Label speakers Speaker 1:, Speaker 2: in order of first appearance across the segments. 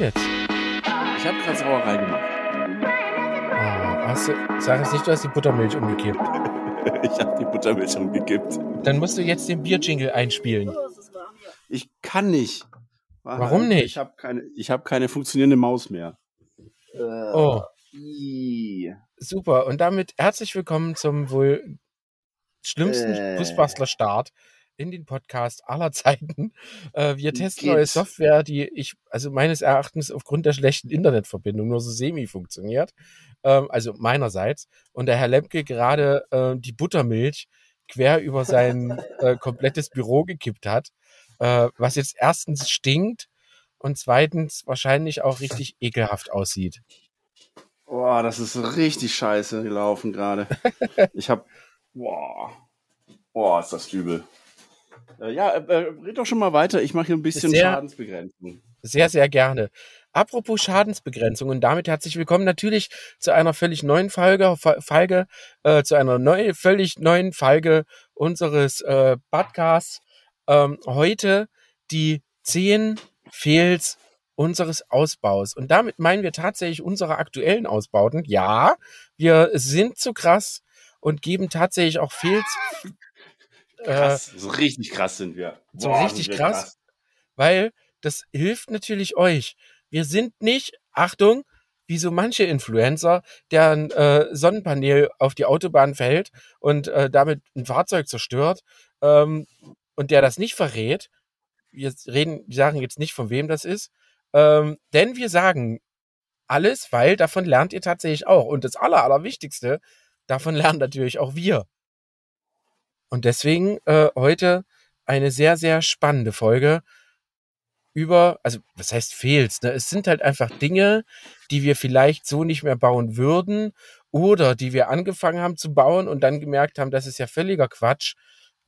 Speaker 1: jetzt?
Speaker 2: Ich habe gerade Sauerei gemacht.
Speaker 1: Ah, hast du, sag es nicht, du hast die Buttermilch umgekippt.
Speaker 2: Ich habe die Buttermilch umgekippt.
Speaker 1: Dann musst du jetzt den Bierjingle einspielen.
Speaker 2: Ich kann nicht.
Speaker 1: Warum nicht?
Speaker 2: Ich habe keine, ich hab keine funktionierende Maus mehr.
Speaker 1: Oh,
Speaker 2: Ih.
Speaker 1: super. Und damit herzlich willkommen zum wohl schlimmsten
Speaker 2: Äh.
Speaker 1: Fußbastler-Start in den Podcast aller Zeiten. Äh, wir testen neue
Speaker 2: geht's?
Speaker 1: Software, die ich, also meines Erachtens aufgrund der schlechten Internetverbindung nur so semi funktioniert. Ähm, also meinerseits. Und der Herr Lemke gerade äh, die Buttermilch quer über sein äh, komplettes Büro gekippt hat. Äh, was jetzt erstens stinkt und zweitens wahrscheinlich auch richtig ekelhaft aussieht.
Speaker 2: Boah, das ist richtig scheiße gelaufen gerade. ich habe, boah, boah, ist das übel. Äh, ja, äh, äh, red doch schon mal weiter. Ich mache hier ein bisschen
Speaker 1: Sehr-
Speaker 2: Schadensbegrenzung.
Speaker 1: Sehr, sehr gerne. Apropos Schadensbegrenzung und damit herzlich willkommen natürlich zu einer völlig neuen Folge, Folge äh, zu einer neuen, völlig neuen Folge unseres äh, Podcasts. Ähm, heute die 10 Fails unseres Ausbaus. Und damit meinen wir tatsächlich unsere aktuellen Ausbauten. Ja, wir sind zu krass und geben tatsächlich auch Fails äh,
Speaker 2: Krass, so richtig krass sind wir.
Speaker 1: so
Speaker 2: Boah,
Speaker 1: richtig
Speaker 2: wir
Speaker 1: krass, weil das hilft natürlich euch. Wir sind nicht, Achtung, wie so manche Influencer, deren äh, Sonnenpanel auf die Autobahn fällt und äh, damit ein Fahrzeug zerstört ähm, und der das nicht verrät. Wir reden, wir sagen jetzt nicht, von wem das ist, ähm, denn wir sagen alles, weil davon lernt ihr tatsächlich auch. Und das Aller, Allerwichtigste, davon lernen natürlich auch wir. Und deswegen äh, heute eine sehr, sehr spannende Folge über, also was heißt Fails? Ne? Es sind halt einfach Dinge, die wir vielleicht so nicht mehr bauen würden oder die wir angefangen haben zu bauen und dann gemerkt haben, das ist ja völliger Quatsch.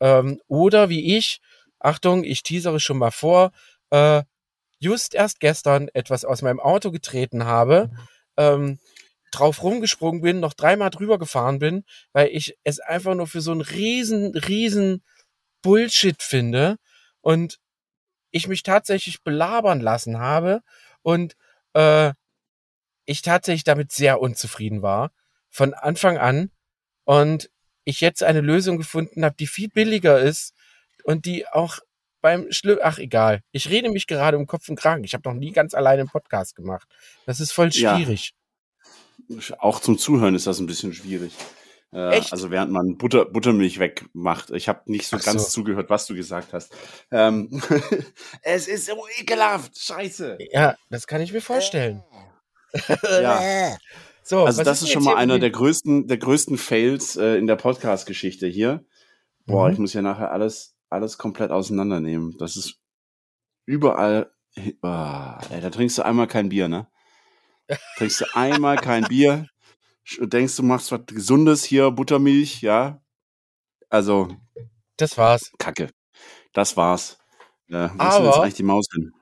Speaker 1: Ähm, oder wie ich, Achtung, ich teasere schon mal vor, äh, just erst gestern etwas aus meinem Auto getreten habe, ähm, drauf rumgesprungen bin, noch dreimal drüber gefahren bin, weil ich es einfach nur für so einen riesen, riesen Bullshit finde und ich mich tatsächlich belabern lassen habe und äh, ich tatsächlich damit sehr unzufrieden war von Anfang an und ich jetzt eine Lösung gefunden habe, die viel billiger ist und die auch beim Schlimm, ach egal, ich rede mich gerade um Kopf und Kragen. Ich habe noch nie ganz alleine einen Podcast gemacht. Das ist voll
Speaker 2: Ja.
Speaker 1: schwierig.
Speaker 2: krass. Auch zum Zuhören ist das ein bisschen schwierig. Äh,
Speaker 1: Echt?
Speaker 2: Also während man Butter, Buttermilch wegmacht. Ich habe nicht so
Speaker 1: Ach
Speaker 2: ganz
Speaker 1: so.
Speaker 2: zugehört, was du gesagt hast. Ähm, es ist so ekelhaft. Scheiße.
Speaker 1: Ja, das kann ich mir vorstellen.
Speaker 2: Ja.
Speaker 1: So,
Speaker 2: Also das ist
Speaker 1: denn
Speaker 2: schon mal einer der größten, der größten Fails äh, in der Podcast-Geschichte hier. Boah,
Speaker 1: Mhm.
Speaker 2: ich muss ja nachher alles, alles komplett auseinandernehmen. Das ist überall. Ah, ey, da trinkst du einmal kein Bier, ne? Trinkst du einmal kein Bier und denkst, du machst was Gesundes hier, Buttermilch, ja? Also,
Speaker 1: Das war's.
Speaker 2: Kacke. Das war's. Ja, denn
Speaker 1: Aber-
Speaker 2: jetzt eigentlich die Maus hin?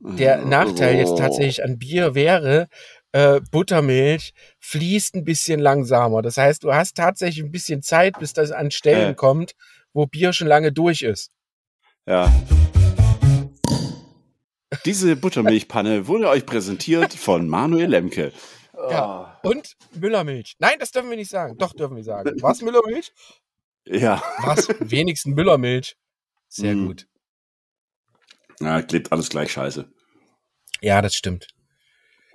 Speaker 1: Der
Speaker 2: Äh,
Speaker 1: Nachteil jetzt
Speaker 2: oh.
Speaker 1: tatsächlich an Bier wäre, äh, Buttermilch fließt ein bisschen langsamer. Das heißt, du hast tatsächlich ein bisschen Zeit, bis das an Stellen
Speaker 2: Äh.
Speaker 1: kommt, wo Bier schon lange durch ist.
Speaker 2: Ja. Diese Buttermilchpanne wurde euch präsentiert von Manuel Lemke.
Speaker 1: Ja. Und Müllermilch. Nein, das dürfen wir nicht sagen. Doch, dürfen wir sagen. Was, Müllermilch?
Speaker 2: Ja.
Speaker 1: Was? Wenigstens Müllermilch. Sehr
Speaker 2: Mhm.
Speaker 1: gut.
Speaker 2: Ja, klingt alles gleich scheiße.
Speaker 1: Ja, das stimmt.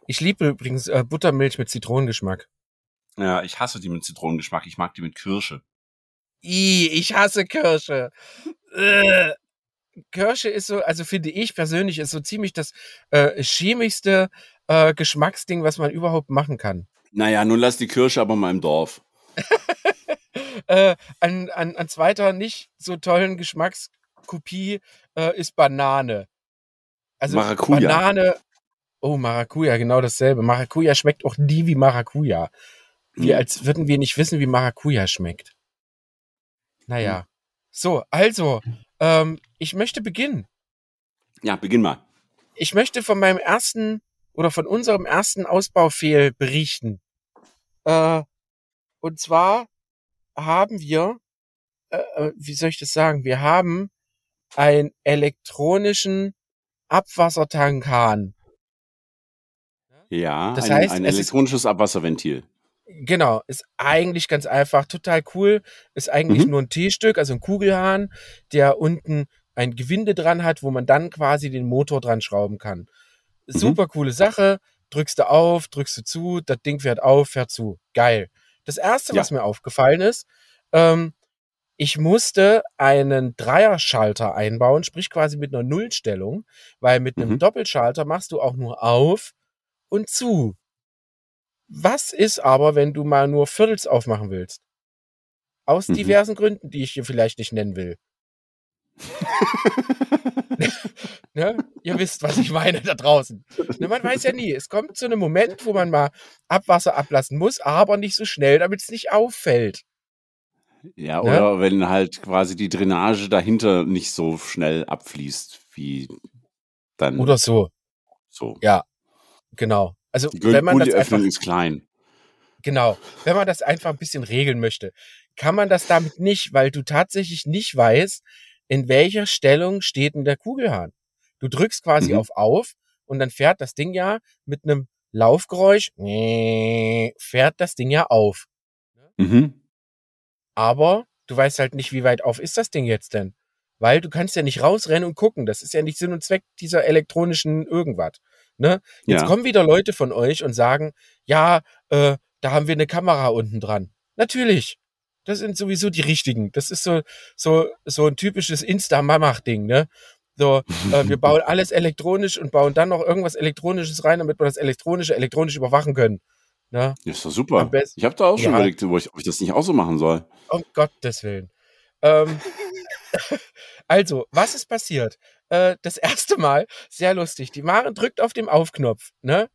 Speaker 1: Ich liebe übrigens äh, Buttermilch mit Zitronengeschmack.
Speaker 2: Ja, ich hasse die mit Zitronengeschmack. Ich mag die mit Kirsche.
Speaker 1: I, ich hasse Kirsche. Äh. Kirsche ist so, also finde ich persönlich, ist so ziemlich das äh, chemischste äh, Geschmacksding, was man überhaupt machen kann.
Speaker 2: Naja, nun lass die Kirsche aber mal im Dorf.
Speaker 1: Äh, an, an, an zweiter nicht so tollen Geschmackskopie äh, ist Banane. Also
Speaker 2: Maracuja.
Speaker 1: Banane. Oh, Maracuja, genau dasselbe. Maracuja schmeckt auch nie wie Maracuja. Wie
Speaker 2: Hm.
Speaker 1: als würden wir nicht wissen, wie Maracuja schmeckt. Naja.
Speaker 2: Hm.
Speaker 1: So, also, ähm, ich möchte beginnen.
Speaker 2: Ja, beginn mal.
Speaker 1: Ich möchte von meinem ersten oder von unserem ersten Ausbaufehl berichten. Äh, und zwar haben wir, äh, äh, wie soll ich das sagen? Wir haben einen elektronischen Abwassertankhahn
Speaker 2: Ja,
Speaker 1: Das
Speaker 2: ein,
Speaker 1: heißt,
Speaker 2: ein elektronisches Abwasserventil.
Speaker 1: Genau, ist eigentlich ganz einfach, total cool. Ist eigentlich
Speaker 2: Mhm.
Speaker 1: nur ein T-Stück, also ein Kugelhahn, der unten ein Gewinde dran hat, wo man dann quasi den Motor dran schrauben kann.
Speaker 2: Mhm.
Speaker 1: Super coole Sache. Drückst du auf, drückst du zu, das Ding fährt auf, fährt zu. Geil. Das erste,
Speaker 2: Ja.
Speaker 1: was mir aufgefallen ist, ähm, ich musste einen Dreierschalter einbauen, sprich quasi mit einer Nullstellung, weil mit einem
Speaker 2: Mhm.
Speaker 1: Doppelschalter machst du auch nur auf und zu. Was ist aber, wenn du mal nur Viertels aufmachen willst? Aus
Speaker 2: Mhm.
Speaker 1: diversen Gründen, die ich hier vielleicht nicht nennen will. Ne? Ihr wisst, was ich meine da draußen. Ne, man weiß ja nie. Es kommt zu einem Moment, wo man mal Abwasser ablassen muss, aber nicht so schnell, damit es nicht auffällt.
Speaker 2: Ja,
Speaker 1: Ne?
Speaker 2: oder wenn halt quasi die Drainage dahinter nicht so schnell abfließt, wie dann
Speaker 1: Oder so.
Speaker 2: so.
Speaker 1: Ja, genau. Also,
Speaker 2: Die
Speaker 1: wenn man das einfach
Speaker 2: ist klein.
Speaker 1: Genau. Wenn man das einfach ein bisschen regeln möchte, kann man das damit nicht, weil du tatsächlich nicht weißt, in welcher Stellung steht denn der Kugelhahn. Du drückst quasi
Speaker 2: Mhm.
Speaker 1: auf auf und dann fährt das Ding ja mit einem Laufgeräusch, fährt das Ding ja auf.
Speaker 2: Mhm.
Speaker 1: Aber du weißt halt nicht, wie weit auf ist das Ding jetzt denn? Weil du kannst ja nicht rausrennen und gucken. Das ist ja nicht Sinn und Zweck dieser elektronischen irgendwas. Ne? Jetzt
Speaker 2: Ja.
Speaker 1: kommen wieder Leute von euch und sagen, ja, äh, da haben wir eine Kamera unten dran. Natürlich. Das sind sowieso die richtigen. Das ist so, so, so ein typisches Insta-Mamach-Ding, ne? So, äh, wir bauen alles elektronisch und bauen dann noch irgendwas Elektronisches rein, damit wir das Elektronische elektronisch überwachen können. Ne?
Speaker 2: Ja, ist doch super. Ich habe da auch schon
Speaker 1: Ja.
Speaker 2: überlegt, ob ich, ob ich das nicht auch so machen soll.
Speaker 1: Um Gottes Willen. Ähm, also, was ist passiert? Äh, das erste Mal, sehr lustig, die Maren drückt auf den Aufknopf, ne?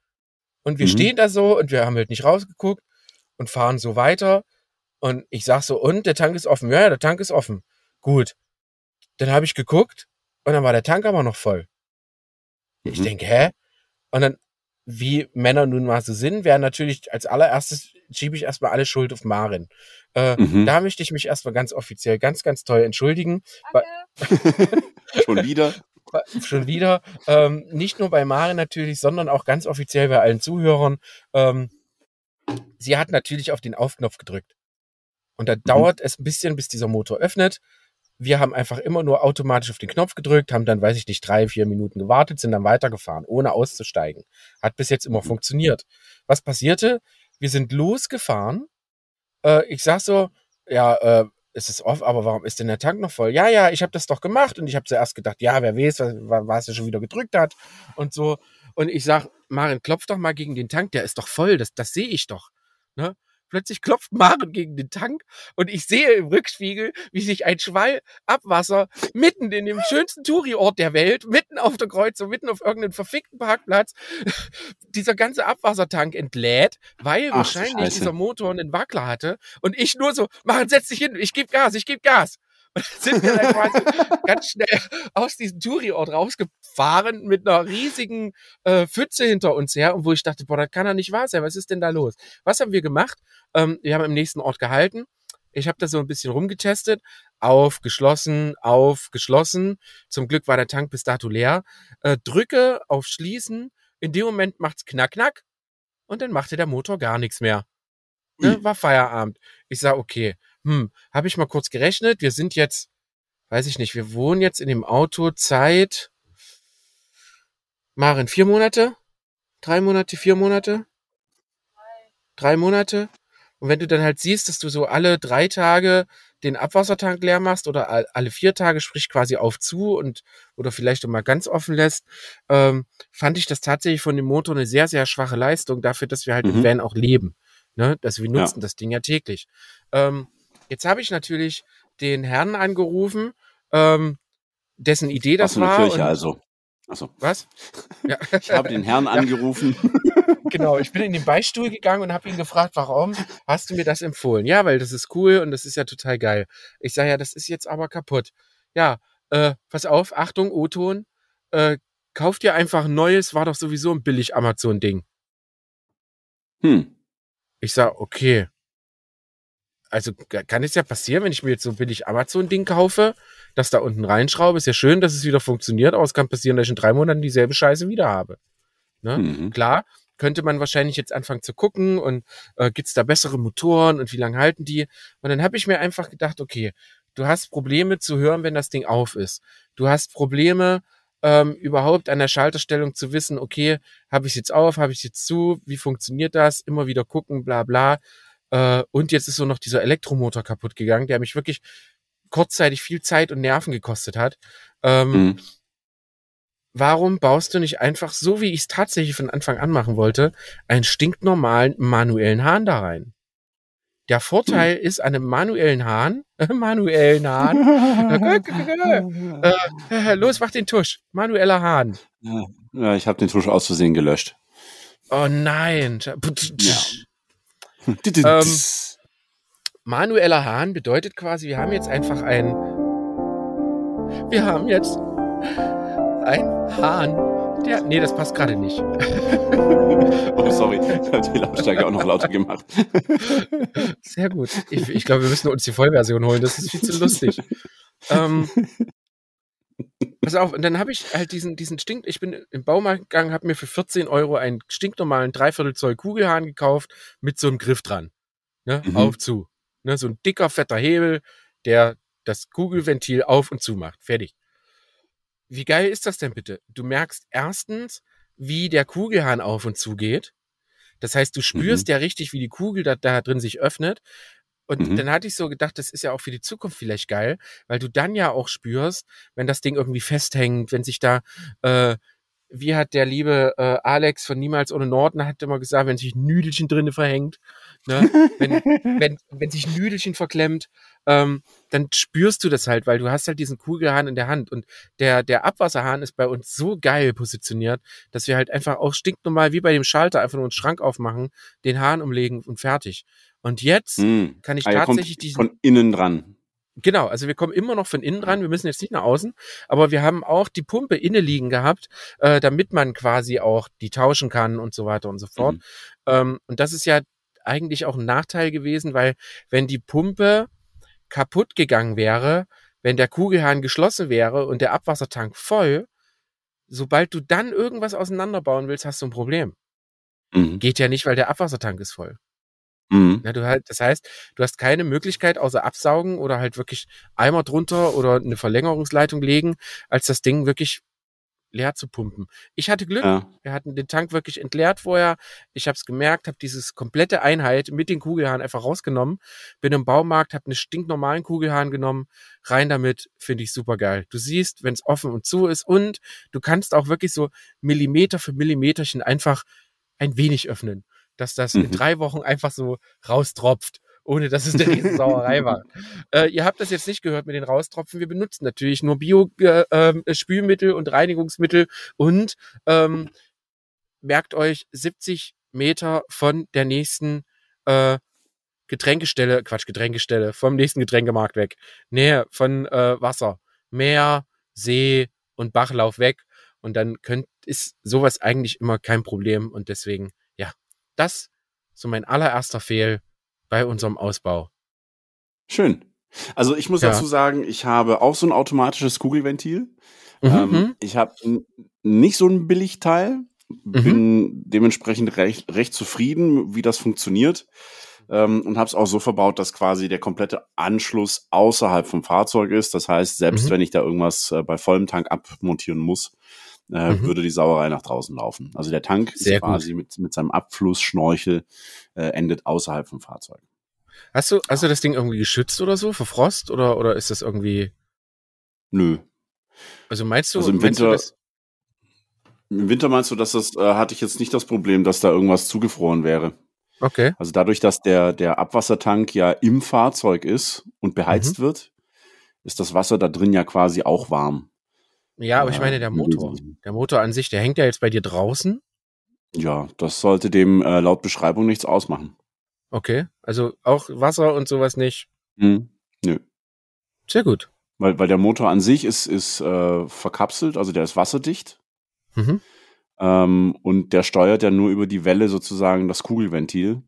Speaker 1: Und wir
Speaker 2: Mhm.
Speaker 1: stehen da so und wir haben halt nicht rausgeguckt und fahren so weiter. Und ich sag so, und der Tank ist offen. Ja, ja, der Tank ist offen. Gut. Dann habe ich geguckt und dann war der Tank aber noch voll. Ich
Speaker 2: Mhm.
Speaker 1: denke, hä? Und dann, wie Männer nun mal so sind, wäre natürlich als allererstes schiebe ich erstmal alle Schuld auf Marin. Äh,
Speaker 2: Mhm.
Speaker 1: Da möchte ich mich erstmal ganz offiziell ganz, ganz toll entschuldigen.
Speaker 2: Schon wieder?
Speaker 1: Schon wieder. Ähm, nicht nur bei Marin natürlich, sondern auch ganz offiziell bei allen Zuhörern. Ähm, sie hat natürlich auf den Aufknopf gedrückt. Und da dauert es ein bisschen, bis dieser Motor öffnet. Wir haben einfach immer nur automatisch auf den Knopf gedrückt, haben dann, weiß ich nicht, drei, vier Minuten gewartet, sind dann weitergefahren, ohne auszusteigen. Hat bis jetzt immer funktioniert. Was passierte? Wir sind losgefahren. Äh, ich sag so, ja, äh, es ist off, aber warum ist denn der Tank noch voll? Ja, ja, ich habe das doch gemacht und ich habe zuerst gedacht, ja, wer weiß, was, was er schon wieder gedrückt hat und so. Und ich sag, Maren, klopf doch mal gegen den Tank, der ist doch voll, das, das sehe ich doch. Ne? Plötzlich klopft Maren gegen den Tank und ich sehe im Rückspiegel, wie sich ein Schwall Abwasser mitten in dem schönsten Touri-Ort der Welt, mitten auf der Kreuzung, mitten auf irgendeinem verfickten Parkplatz, dieser ganze Abwassertank entlädt, weil
Speaker 2: Ach
Speaker 1: wahrscheinlich
Speaker 2: Scheiße.
Speaker 1: dieser Motor einen Wackler hatte und ich nur so, Maren, setz dich hin, ich gebe Gas, ich gebe Gas. Und dann sind wir dann quasi ganz schnell aus diesem Touri-Ort rausgefahren mit einer riesigen äh, Pfütze hinter uns her und wo ich dachte, boah, das kann doch nicht wahr sein, was ist denn da los? Was haben wir gemacht? Ähm, wir haben im nächsten Ort gehalten. Ich habe da so ein bisschen rumgetestet. Auf, geschlossen, auf, geschlossen. Zum Glück war der Tank bis dato leer. Äh, drücke auf Schließen. In dem Moment macht's knack, knack. Und dann machte der Motor gar nichts mehr. Ne, war Feierabend. Ich sag, okay, hm, habe ich mal kurz gerechnet. Wir sind jetzt, weiß ich nicht, wir wohnen jetzt in dem Auto Zeit, Maren, vier Monate? Drei Monate, vier Monate? Drei Monate? Und wenn du dann halt siehst, dass du so alle drei Tage den Abwassertank leer machst oder all- alle vier Tage, sprich quasi auf zu und oder vielleicht auch mal ganz offen lässt, ähm, fand ich das tatsächlich von dem Motor eine sehr, sehr schwache Leistung dafür, dass wir halt im
Speaker 2: Mhm.
Speaker 1: Van auch leben. Ne? Dass wir
Speaker 2: Ja.
Speaker 1: nutzen das Ding ja täglich. Ähm, jetzt habe ich natürlich den Herrn angerufen, ähm, dessen Idee das
Speaker 2: der
Speaker 1: war.
Speaker 2: Kirche
Speaker 1: und-
Speaker 2: also? Achso.
Speaker 1: Was? Ja.
Speaker 2: Ich habe den Herrn angerufen.
Speaker 1: Genau, ich bin in den Beistuhl gegangen und habe ihn gefragt, warum hast du mir das empfohlen? Ja, weil das ist cool und das ist ja total geil. Ich sage ja, das ist jetzt aber kaputt. Ja, äh, pass auf, Achtung, O-Ton, äh, kauf dir einfach ein neues, war doch sowieso ein billig Amazon-Ding.
Speaker 2: Hm.
Speaker 1: Ich sag, okay. Also ka- kann es ja passieren, wenn ich mir jetzt so ein billig Amazon-Ding kaufe, dass da unten reinschraube, ist ja schön, dass es wieder funktioniert, aber es kann passieren, dass ich in drei Monaten dieselbe Scheiße wieder habe. Ne?
Speaker 2: Mhm.
Speaker 1: Klar, könnte man wahrscheinlich jetzt anfangen zu gucken und äh, gibt's da bessere Motoren und wie lange halten die? Und dann habe ich mir einfach gedacht, okay, du hast Probleme zu hören, wenn das Ding auf ist. Du hast Probleme, ähm, überhaupt an der Schalterstellung zu wissen, okay, habe ich jetzt auf, habe ich jetzt zu, wie funktioniert das? Immer wieder gucken, bla bla. Äh, und jetzt ist so noch dieser Elektromotor kaputt gegangen, der mich wirklich kurzzeitig viel Zeit und Nerven gekostet hat. Ähm, mhm. Warum baust du nicht einfach, so wie ich es tatsächlich von Anfang an machen wollte, einen stinknormalen manuellen Hahn da rein? Der Vorteil hm. ist an einem manuellen Hahn, äh, manuellen Hahn, äh, äh, los, mach den Tusch, manueller Hahn.
Speaker 2: Ja, ich habe den Tusch aus Versehen gelöscht.
Speaker 1: Oh nein. Ja. Ähm, manueller Hahn bedeutet quasi, wir haben jetzt einfach ein, wir haben jetzt ein Hahn der, nee, das passt gerade nicht.
Speaker 2: oh, sorry, ich habe die Lautstärke auch noch lauter gemacht.
Speaker 1: Sehr gut. Ich, ich glaube, wir müssen uns die Vollversion holen. Das ist viel zu lustig. ähm, pass auf, und dann habe ich halt diesen, diesen Stink, ich bin im Baumarkt gegangen, habe mir für 14 Euro einen stinknormalen Dreiviertel Zoll Kugelhahn gekauft mit so einem Griff dran. Ne? Mhm. Auf zu. Ne? So ein dicker, fetter Hebel, der das Kugelventil auf und zu macht. Fertig wie geil ist das denn bitte? Du merkst erstens, wie der Kugelhahn auf und zu geht. Das heißt, du spürst mhm. ja richtig, wie die Kugel da, da drin sich öffnet. Und mhm. dann hatte ich so gedacht, das ist ja auch für die Zukunft vielleicht geil, weil du dann ja auch spürst, wenn das Ding irgendwie festhängt, wenn sich da, äh, wie hat der liebe äh, Alex von Niemals ohne Norden hat immer gesagt, wenn sich Nüdelchen drinne verhängt, ne? wenn, wenn, wenn sich Nüdelchen verklemmt, ähm, dann spürst du das halt, weil du hast halt diesen Kugelhahn in der Hand und der, der Abwasserhahn ist bei uns so geil positioniert, dass wir halt einfach auch stinknormal wie bei dem Schalter einfach nur einen Schrank aufmachen, den Hahn umlegen und fertig. Und jetzt mm. kann ich ah, tatsächlich diesen.
Speaker 2: Von innen dran.
Speaker 1: Genau, also wir kommen immer noch von innen dran, wir müssen jetzt nicht nach außen, aber wir haben auch die Pumpe inne liegen gehabt, äh, damit man quasi auch die tauschen kann und so weiter und so fort. Mhm. Ähm, und das ist ja eigentlich auch ein Nachteil gewesen, weil wenn die Pumpe kaputt gegangen wäre, wenn der Kugelhahn geschlossen wäre und der Abwassertank voll, sobald du dann irgendwas auseinanderbauen willst, hast du ein Problem. Mhm. Geht ja nicht, weil der Abwassertank ist voll. Mhm. Ja, du halt, das heißt, du hast keine Möglichkeit außer absaugen oder halt wirklich Eimer drunter oder eine Verlängerungsleitung legen, als das Ding wirklich leer zu pumpen. Ich hatte Glück, ja. wir hatten den Tank wirklich entleert vorher. Ich habe es gemerkt, habe dieses komplette Einheit mit den Kugelhahn einfach rausgenommen, bin im Baumarkt, habe einen stinknormalen Kugelhahn genommen, rein damit, finde ich super geil. Du siehst, wenn es offen und zu ist und du kannst auch wirklich so Millimeter für Millimeterchen einfach ein wenig öffnen, dass das mhm. in drei Wochen einfach so raustropft ohne dass es eine Riesensauerei war. Äh, ihr habt das jetzt nicht gehört mit den Raustropfen. Wir benutzen natürlich nur Bio-Spülmittel äh, ähm, und Reinigungsmittel und ähm, merkt euch 70 Meter von der nächsten äh, Getränkestelle, Quatsch, Getränkestelle, vom nächsten Getränkemarkt weg. Nähe von äh, Wasser, Meer, See und Bachlauf weg. Und dann könnt, ist sowas eigentlich immer kein Problem. Und deswegen, das so mein allererster Fehl bei unserem Ausbau.
Speaker 2: Schön. Also ich muss ja. dazu sagen, ich habe auch so ein automatisches Kugelventil. Mhm. Ähm, mhm. ich habe nicht so ein Billigteil, bin mhm. dementsprechend recht, recht zufrieden, wie das funktioniert. Ähm, und habe es auch so verbaut, dass quasi der komplette Anschluss außerhalb vom Fahrzeug ist. Das heißt, selbst mhm. wenn ich da irgendwas äh, bei vollem Tank abmontieren muss, äh, mhm. würde die Sauerei nach draußen laufen. Also der Tank Sehr ist quasi mit, mit seinem Abflussschnorchel äh, endet außerhalb vom Fahrzeug.
Speaker 1: Hast du, hast du das Ding irgendwie geschützt oder so vor Frost oder, oder ist das irgendwie?
Speaker 2: Nö.
Speaker 1: Also meinst du,
Speaker 2: also im Winter, im Winter meinst du, dass das, äh, hatte ich jetzt nicht das Problem, dass da irgendwas zugefroren wäre.
Speaker 1: Okay.
Speaker 2: Also dadurch, dass der, der Abwassertank ja im Fahrzeug ist und beheizt mhm. wird, ist das Wasser da drin ja quasi auch warm.
Speaker 1: Ja, aber ich meine, der Motor. Der Motor an sich, der hängt ja jetzt bei dir draußen.
Speaker 2: Ja, das sollte dem äh, laut Beschreibung nichts ausmachen.
Speaker 1: Okay, also auch Wasser und sowas nicht.
Speaker 2: Hm, nö.
Speaker 1: Sehr gut.
Speaker 2: Weil, weil der Motor an sich ist, ist äh, verkapselt, also der ist wasserdicht. Mhm. Ähm, und der steuert ja nur über die Welle sozusagen das Kugelventil.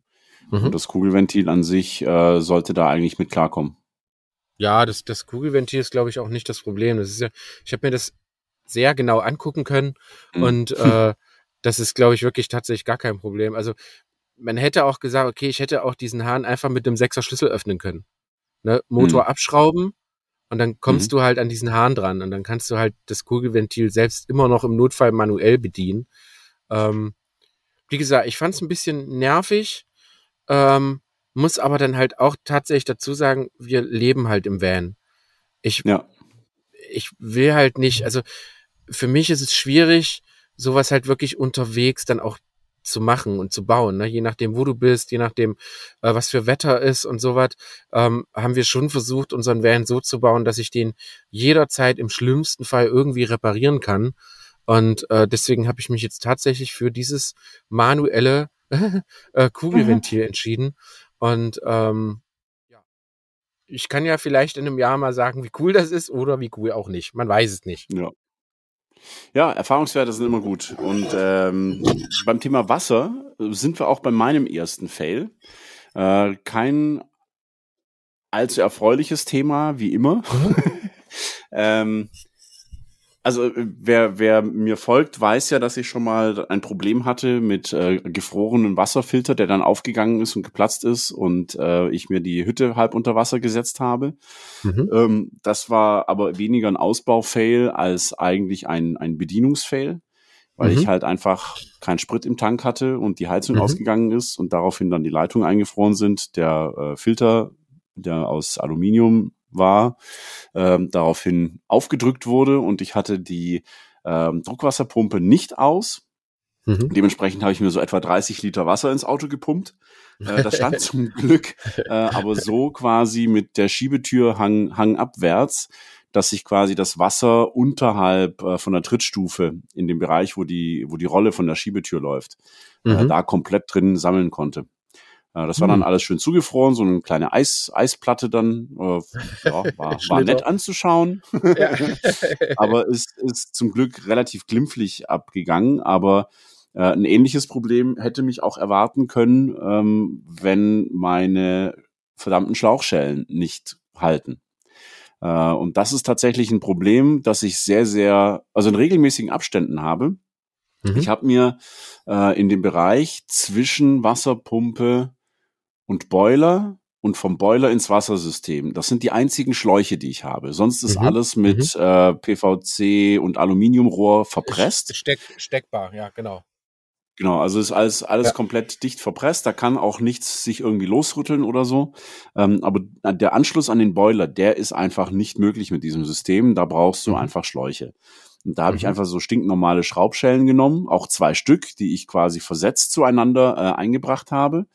Speaker 2: Mhm. Und das Kugelventil an sich äh, sollte da eigentlich mit klarkommen.
Speaker 1: Ja, das, das Kugelventil ist, glaube ich, auch nicht das Problem. Das ist ja, ich habe mir das sehr genau angucken können mhm. und äh, das ist, glaube ich, wirklich tatsächlich gar kein Problem. Also man hätte auch gesagt, okay, ich hätte auch diesen Hahn einfach mit dem Sechser Schlüssel öffnen können. Ne? Motor mhm. abschrauben und dann kommst mhm. du halt an diesen Hahn dran und dann kannst du halt das Kugelventil selbst immer noch im Notfall manuell bedienen. Ähm, wie gesagt, ich fand es ein bisschen nervig, ähm, muss aber dann halt auch tatsächlich dazu sagen, wir leben halt im Van. Ich, ja. ich will halt nicht, also für mich ist es schwierig, sowas halt wirklich unterwegs dann auch zu machen und zu bauen, ne? je nachdem, wo du bist, je nachdem, äh, was für Wetter ist und sowas, ähm, haben wir schon versucht, unseren Van so zu bauen, dass ich den jederzeit im schlimmsten Fall irgendwie reparieren kann. Und äh, deswegen habe ich mich jetzt tatsächlich für dieses manuelle äh, Kugelventil mhm. entschieden. Und ähm, ja, ich kann ja vielleicht in einem Jahr mal sagen, wie cool das ist oder wie cool auch nicht. Man weiß es nicht.
Speaker 2: Ja. Ja, Erfahrungswerte sind immer gut. Und ähm, beim Thema Wasser sind wir auch bei meinem ersten Fail. Äh, kein allzu erfreuliches Thema, wie immer. Mhm. ähm, also äh, wer, wer mir folgt, weiß ja, dass ich schon mal ein Problem hatte mit äh, gefrorenen Wasserfilter, der dann aufgegangen ist und geplatzt ist und äh, ich mir die Hütte halb unter Wasser gesetzt habe. Mhm. Ähm, das war aber weniger ein Ausbaufail als eigentlich ein, ein Bedienungsfail, weil mhm. ich halt einfach keinen Sprit im Tank hatte und die Heizung mhm. ausgegangen ist und daraufhin dann die Leitungen eingefroren sind. Der äh, Filter, der aus Aluminium war, ähm, daraufhin aufgedrückt wurde und ich hatte die ähm, Druckwasserpumpe nicht aus. Mhm. Dementsprechend habe ich mir so etwa 30 Liter Wasser ins Auto gepumpt. Äh, das stand zum Glück äh, aber so quasi mit der Schiebetür hang, hang abwärts, dass sich quasi das Wasser unterhalb äh, von der Trittstufe in dem Bereich, wo die, wo die Rolle von der Schiebetür läuft, äh, mhm. da komplett drin sammeln konnte. Äh, das war dann hm. alles schön zugefroren, so eine kleine Eis, Eisplatte dann. Äh, ja, war, war nett anzuschauen. Aber ist, ist zum Glück relativ glimpflich abgegangen. Aber äh, ein ähnliches Problem hätte mich auch erwarten können, ähm, wenn meine verdammten Schlauchschellen nicht halten. Äh, und das ist tatsächlich ein Problem, das ich sehr, sehr, also in regelmäßigen Abständen habe. Mhm. Ich habe mir äh, in dem Bereich zwischen Wasserpumpe und Boiler und vom Boiler ins Wassersystem. Das sind die einzigen Schläuche, die ich habe. Sonst ist mhm. alles mit mhm. äh, PVC und Aluminiumrohr verpresst.
Speaker 1: Steck, steckbar, ja, genau.
Speaker 2: Genau, also ist alles, alles ja. komplett dicht verpresst. Da kann auch nichts sich irgendwie losrütteln oder so. Ähm, aber der Anschluss an den Boiler, der ist einfach nicht möglich mit diesem System. Da brauchst du mhm. einfach Schläuche. Und da habe ich mhm. einfach so stinknormale Schraubschellen genommen, auch zwei Stück, die ich quasi versetzt zueinander äh, eingebracht habe.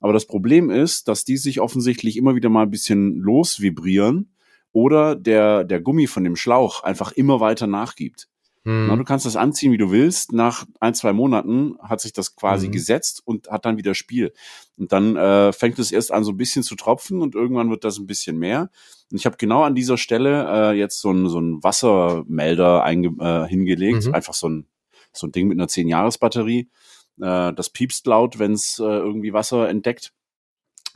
Speaker 2: Aber das Problem ist, dass die sich offensichtlich immer wieder mal ein bisschen losvibrieren oder der, der Gummi von dem Schlauch einfach immer weiter nachgibt. Hm. Na, du kannst das anziehen, wie du willst. Nach ein, zwei Monaten hat sich das quasi hm. gesetzt und hat dann wieder Spiel. Und dann äh, fängt es erst an, so ein bisschen zu tropfen und irgendwann wird das ein bisschen mehr. Und ich habe genau an dieser Stelle äh, jetzt so ein, so ein Wassermelder einge äh, hingelegt. Mhm. Einfach so ein, so ein Ding mit einer 10-Jahres-Batterie. Äh, das piepst laut, wenn es äh, irgendwie Wasser entdeckt.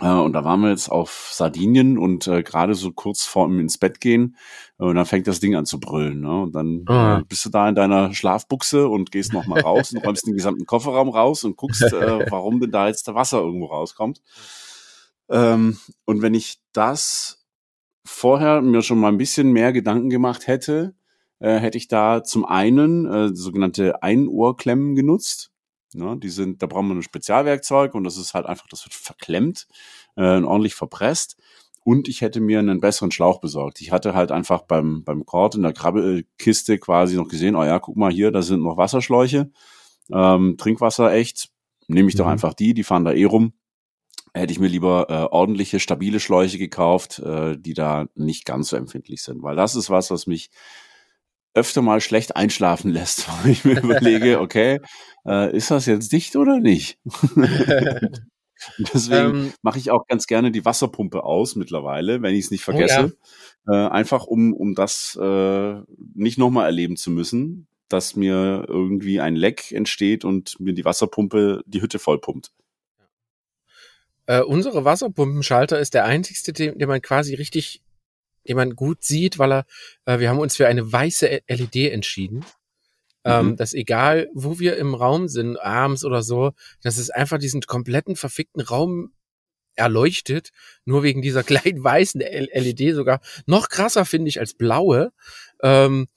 Speaker 2: Äh, und da waren wir jetzt auf Sardinien und äh, gerade so kurz vor dem ins Bett gehen. Äh, und dann fängt das Ding an zu brüllen. Ne? Und dann ah. äh, bist du da in deiner Schlafbuchse und gehst noch mal raus und räumst den gesamten Kofferraum raus und guckst, äh, warum denn da jetzt der Wasser irgendwo rauskommt. Ähm, und wenn ich das vorher mir schon mal ein bisschen mehr Gedanken gemacht hätte, hätte ich da zum einen sogenannte Einohrklemmen genutzt. Ne, die sind, da brauchen wir ein Spezialwerkzeug und das ist halt einfach, das wird verklemmt äh, und ordentlich verpresst. Und ich hätte mir einen besseren Schlauch besorgt. Ich hatte halt einfach beim, beim Kord in der Krabbelkiste quasi noch gesehen, oh ja, guck mal hier, da sind noch Wasserschläuche. Ähm, Trinkwasser echt, nehme ich mhm. doch einfach die, die fahren da eh rum. Hätte ich mir lieber äh, ordentliche, stabile Schläuche gekauft, äh, die da nicht ganz so empfindlich sind. Weil das ist was, was mich öfter mal schlecht einschlafen lässt, weil ich mir überlege, okay, äh, ist das jetzt dicht oder nicht? Deswegen ähm, mache ich auch ganz gerne die Wasserpumpe aus mittlerweile, wenn ich es nicht vergesse. Oh ja. äh, einfach um, um das äh, nicht nochmal erleben zu müssen, dass mir irgendwie ein Leck entsteht und mir die Wasserpumpe die Hütte vollpumpt.
Speaker 1: Äh, unsere Wasserpumpenschalter ist der einzigste, den, den man quasi richtig den man gut sieht, weil er, äh, wir haben uns für eine weiße LED entschieden. ähm,
Speaker 2: Mhm.
Speaker 1: dass egal, wo wir im Raum sind, abends oder so, dass es einfach diesen kompletten verfickten Raum erleuchtet, nur wegen dieser kleinen weißen LED sogar noch krasser finde ich als blaue. Ähm,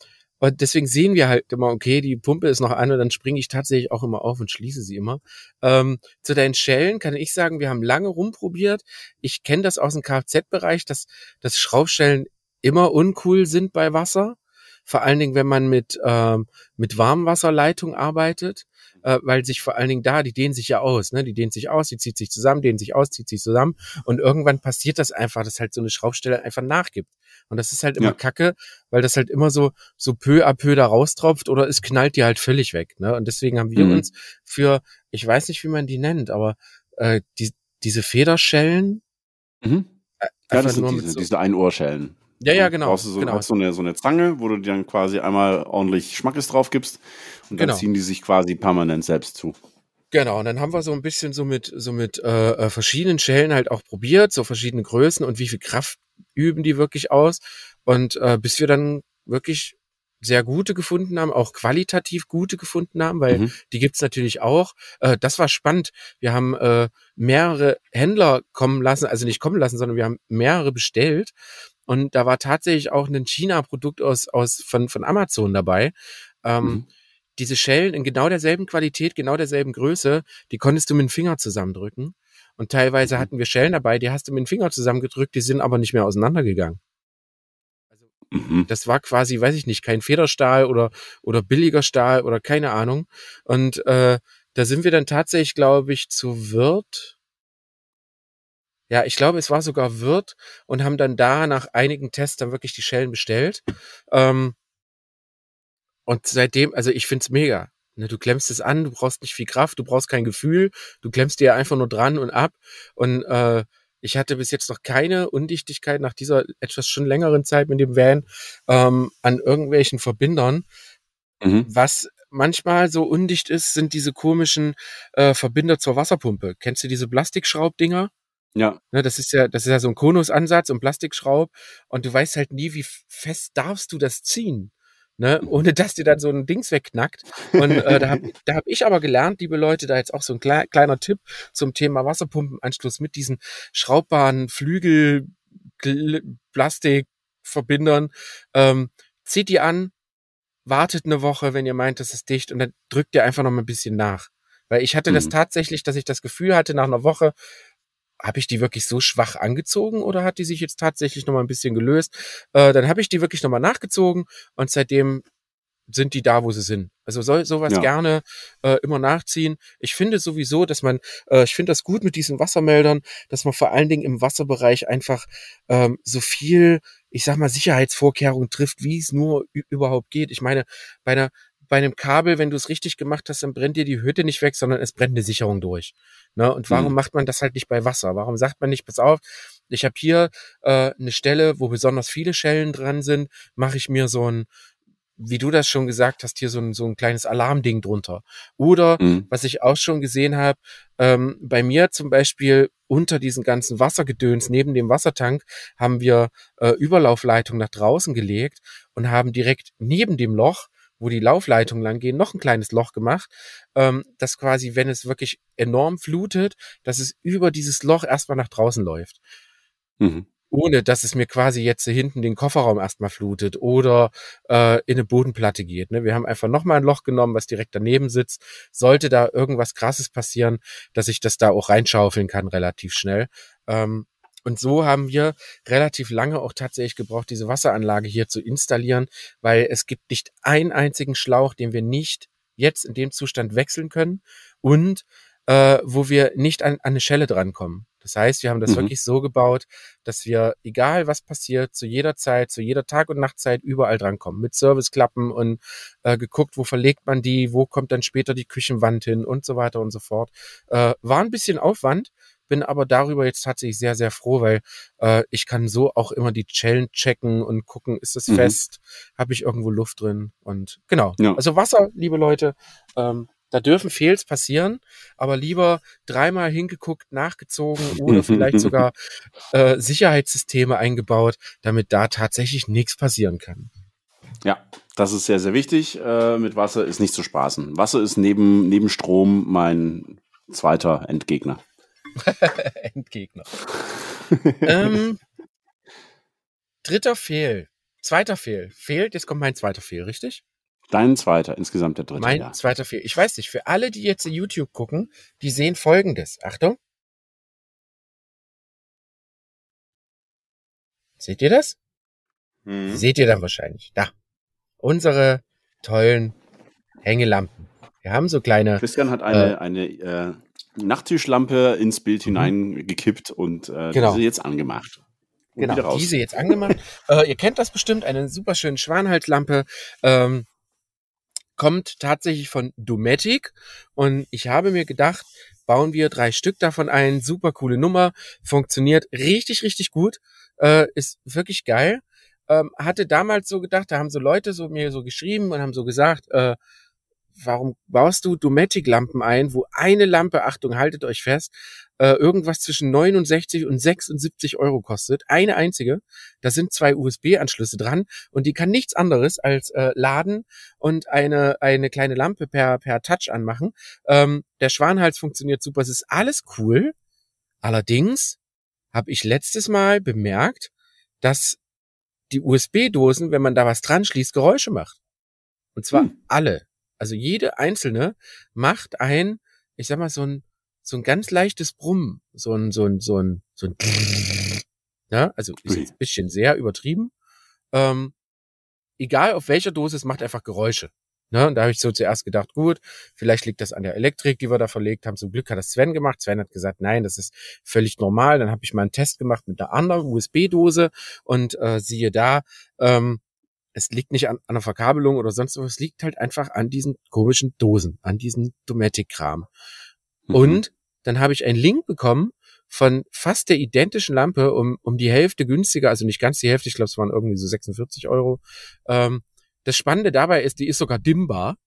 Speaker 1: und deswegen sehen wir halt immer, okay, die Pumpe ist noch an und dann springe ich tatsächlich auch immer auf und schließe sie immer. Ähm, zu deinen Schellen kann ich sagen, wir haben lange rumprobiert. Ich kenne das aus dem Kfz-Bereich, dass, dass Schraubstellen immer uncool sind bei Wasser. Vor allen Dingen, wenn man mit, ähm, mit Warmwasserleitung arbeitet, äh, weil sich vor allen Dingen da, die dehnen sich ja aus, ne? Die dehnt sich aus, die zieht sich zusammen, dehnt sich aus, zieht sich zusammen. Und irgendwann passiert das einfach, dass halt so eine Schraubstelle einfach nachgibt. Und das ist halt immer
Speaker 2: Ja.
Speaker 1: Kacke, weil das halt immer so, so peu à peu da raustropft oder es knallt dir halt völlig weg. Ne? Und deswegen haben wir
Speaker 2: Mhm.
Speaker 1: uns für, ich weiß nicht, wie man die nennt, aber äh, die, diese Federschellen,
Speaker 2: Mhm.
Speaker 1: äh,
Speaker 2: Ja, das sind
Speaker 1: nur
Speaker 2: diese,
Speaker 1: so,
Speaker 2: diese Einohrschellen.
Speaker 1: Ja, ja, genau,
Speaker 2: Brauchst du so,
Speaker 1: genau.
Speaker 2: hast so, eine, so eine Zange, wo du dir dann quasi einmal ordentlich Schmackes drauf gibst und dann
Speaker 1: Genau.
Speaker 2: ziehen die sich quasi permanent selbst zu.
Speaker 1: Genau, und dann haben wir so ein bisschen so mit, so mit äh, äh, verschiedenen Schellen halt auch probiert, so verschiedene Größen und wie viel Kraft üben die wirklich aus. Und äh, bis wir dann wirklich sehr gute gefunden haben, auch qualitativ gute gefunden haben, weil
Speaker 2: Mhm.
Speaker 1: die gibt's natürlich auch. Äh, das war spannend. Wir haben äh, mehrere Händler kommen lassen, also nicht kommen lassen, sondern wir haben mehrere bestellt. Und da war tatsächlich auch ein China-Produkt aus, aus von, von Amazon dabei. Ähm,
Speaker 2: Mhm.
Speaker 1: diese Schellen in genau derselben Qualität, genau derselben Größe, die konntest du mit dem Finger zusammendrücken. Und teilweise
Speaker 2: Mhm.
Speaker 1: hatten wir Schellen dabei, die hast du mit dem Finger zusammengedrückt, die sind aber nicht mehr auseinandergegangen. Also
Speaker 2: Mhm.
Speaker 1: das war quasi, weiß ich nicht, kein Federstahl oder, oder billiger Stahl oder keine Ahnung. Und äh, da sind wir dann tatsächlich, glaube ich, zu Wirt. Ja, ich glaube, es war sogar Wirt und haben dann da nach einigen Tests dann wirklich die Schellen bestellt. Ähm, und seitdem, also ich find's mega. Ne, du klemmst es an, du brauchst nicht viel Kraft, du brauchst kein Gefühl, du klemmst dir einfach nur dran und ab. Und äh, ich hatte bis jetzt noch keine Undichtigkeit nach dieser etwas schon längeren Zeit mit dem Van ähm, an irgendwelchen Verbindern.
Speaker 2: Mhm.
Speaker 1: Was manchmal so undicht ist, sind diese komischen äh, Verbinder zur Wasserpumpe. Kennst du diese Plastikschraubdinger?
Speaker 2: Ja.
Speaker 1: Ne, das ist ja, das ist ja so ein Konusansatz und Plastikschraub und du weißt halt nie, wie fest darfst du das ziehen, ne, ohne dass dir dann so ein Dings wegknackt. Und äh, da habe da hab ich aber gelernt, liebe Leute, da jetzt auch so ein klei- kleiner Tipp zum Thema Wasserpumpenanschluss mit diesen schraubbaren Flügel Plastikverbindern. Ähm, zieht die an, wartet eine Woche, wenn ihr meint, das ist dicht und dann drückt ihr einfach noch mal ein bisschen nach. Weil ich hatte das
Speaker 2: Mhm.
Speaker 1: tatsächlich, dass ich das Gefühl hatte, nach einer Woche, habe ich die wirklich so schwach angezogen oder hat die sich jetzt tatsächlich noch mal ein bisschen gelöst? Äh, dann habe ich die wirklich noch mal nachgezogen und seitdem sind die da, wo sie sind. Also soll sowas
Speaker 2: Ja.
Speaker 1: gerne äh, immer nachziehen. Ich finde sowieso, dass man, äh, ich finde das gut mit diesen Wassermeldern, dass man vor allen Dingen im Wasserbereich einfach ähm, so viel, ich sag mal, Sicherheitsvorkehrungen trifft, wie es nur überhaupt geht. Ich meine, bei einer bei einem Kabel, wenn du es richtig gemacht hast, dann brennt dir die Hütte nicht weg, sondern es brennt eine Sicherung durch. Ne? Und warum
Speaker 2: Mhm.
Speaker 1: macht man das halt nicht bei Wasser? Warum sagt man nicht, pass auf, ich habe hier äh, eine Stelle, wo besonders viele Schellen dran sind, mache ich mir so ein, wie du das schon gesagt hast, hier so ein, so ein kleines Alarmding drunter. Oder
Speaker 2: Mhm.
Speaker 1: was ich auch schon gesehen habe, ähm, bei mir zum Beispiel unter diesen ganzen Wassergedöns neben dem Wassertank haben wir äh, Überlaufleitung nach draußen gelegt und haben direkt neben dem Loch, wo die Laufleitungen lang gehen, noch ein kleines Loch gemacht, ähm, das quasi, wenn es wirklich enorm flutet, dass es über dieses Loch erstmal nach draußen läuft
Speaker 2: Mhm.
Speaker 1: ohne dass es mir quasi jetzt hinten den Kofferraum erstmal flutet oder äh, in eine Bodenplatte geht. Ne? Wir haben einfach nochmal ein Loch genommen, was direkt daneben sitzt. Sollte da irgendwas Krasses passieren, dass ich das da auch reinschaufeln kann relativ schnell. Ähm, und so haben wir relativ lange auch tatsächlich gebraucht, diese Wasseranlage hier zu installieren, weil es gibt nicht einen einzigen Schlauch, den wir nicht jetzt in dem Zustand wechseln können und äh, wo wir nicht an, an eine Schelle drankommen. Das heißt, wir haben das
Speaker 2: Mhm.
Speaker 1: wirklich so gebaut, dass wir, egal was passiert, zu jeder Zeit, zu jeder Tag- und Nachtzeit überall drankommen. Mit Serviceklappen und äh, geguckt, wo verlegt man die, wo kommt dann später die Küchenwand hin und so weiter und so fort. Äh, war ein bisschen Aufwand, bin aber darüber jetzt tatsächlich sehr, sehr froh, weil äh, ich kann so auch immer die Challenge checken und gucken, ist es
Speaker 2: Mhm.
Speaker 1: fest, habe ich irgendwo Luft drin und genau.
Speaker 2: Ja.
Speaker 1: Also Wasser, liebe Leute, ähm, da dürfen Fails passieren, aber lieber dreimal hingeguckt, nachgezogen oder vielleicht sogar äh, Sicherheitssysteme eingebaut, damit da tatsächlich nichts passieren kann.
Speaker 2: Ja, das ist sehr, sehr wichtig. Äh, mit Wasser ist nicht zu spaßen. Wasser ist neben, neben Strom mein zweiter Endgegner.
Speaker 1: Endgegner. ähm, dritter Fehl. Zweiter Fehl. Fehlt, jetzt kommt mein zweiter Fehl, richtig?
Speaker 2: Dein zweiter, insgesamt der dritte.
Speaker 1: Mein
Speaker 2: ja.
Speaker 1: zweiter Fehl. Ich weiß nicht, für alle, die jetzt in YouTube gucken, die sehen folgendes. Achtung. Seht ihr das?
Speaker 2: Mhm.
Speaker 1: Seht ihr dann wahrscheinlich. Da. Unsere tollen Hängelampen. Wir haben so kleine.
Speaker 2: Christian hat eine, eine äh, Nachttischlampe ins Bild
Speaker 1: Mhm.
Speaker 2: hineingekippt und äh,
Speaker 1: Genau.
Speaker 2: diese jetzt angemacht. Und
Speaker 1: Genau, diese jetzt angemacht. äh, ihr kennt das bestimmt, eine super schöne Schwanhalslampe. Ähm, kommt tatsächlich von Dometic und ich habe mir gedacht, bauen wir drei Stück davon ein. Super coole Nummer, funktioniert richtig, richtig gut, äh, ist wirklich geil. Ähm, hatte damals so gedacht, da haben so Leute so mir so geschrieben und haben so gesagt, äh, warum baust du Dometic-Lampen ein, wo eine Lampe, Achtung, haltet euch fest, äh, irgendwas zwischen 69 und 76 Euro kostet. Eine einzige. Da sind zwei USB-Anschlüsse dran und die kann nichts anderes als äh, laden und eine, eine kleine Lampe per, per Touch anmachen. Ähm, der Schwanhals funktioniert super. Es ist alles cool. Allerdings habe ich letztes Mal bemerkt, dass die USB-Dosen, wenn man da was dran schließt, Geräusche macht. Und zwar
Speaker 2: Hm.
Speaker 1: alle. Also jede einzelne macht ein, ich sag mal, so ein, so ein ganz leichtes Brummen. So ein, so ein, so ein, so ein, ja, also ist jetzt ein bisschen sehr übertrieben. Ähm, egal auf welcher Dose, es macht einfach Geräusche. Ne? Und da habe ich so zuerst gedacht, gut, vielleicht liegt das an der Elektrik, die wir da verlegt haben. Zum Glück hat das Sven gemacht. Sven hat gesagt, nein, das ist völlig normal. Dann habe ich mal einen Test gemacht mit einer anderen USB-Dose und äh, siehe da, ähm, es liegt nicht an, an der Verkabelung oder sonst was, es liegt halt einfach an diesen komischen Dosen, an diesem Dometic-Kram.
Speaker 2: Mhm.
Speaker 1: Und dann habe ich einen Link bekommen von fast der identischen Lampe um, um die Hälfte günstiger, also nicht ganz die Hälfte, ich glaube, es waren irgendwie so 46 Euro. Ähm, das Spannende dabei ist, die ist sogar dimmbar.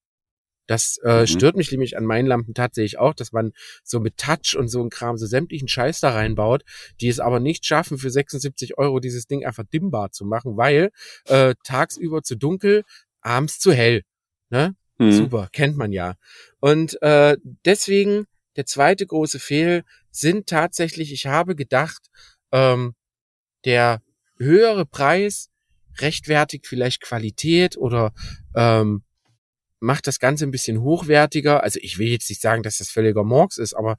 Speaker 1: Das äh,
Speaker 2: Mhm.
Speaker 1: stört mich nämlich an meinen Lampen tatsächlich auch, dass man so mit Touch und so ein Kram so sämtlichen Scheiß da reinbaut, die es aber nicht schaffen, für 76 Euro dieses Ding einfach dimmbar zu machen, weil äh, tagsüber zu dunkel, abends zu hell. Ne?
Speaker 2: Mhm.
Speaker 1: Super, kennt man ja. Und äh, deswegen der zweite große Fehl sind tatsächlich, ich habe gedacht, ähm, der höhere Preis rechtfertigt vielleicht Qualität oder ähm, macht das Ganze ein bisschen hochwertiger. Also ich will jetzt nicht sagen, dass das völliger Murks ist, aber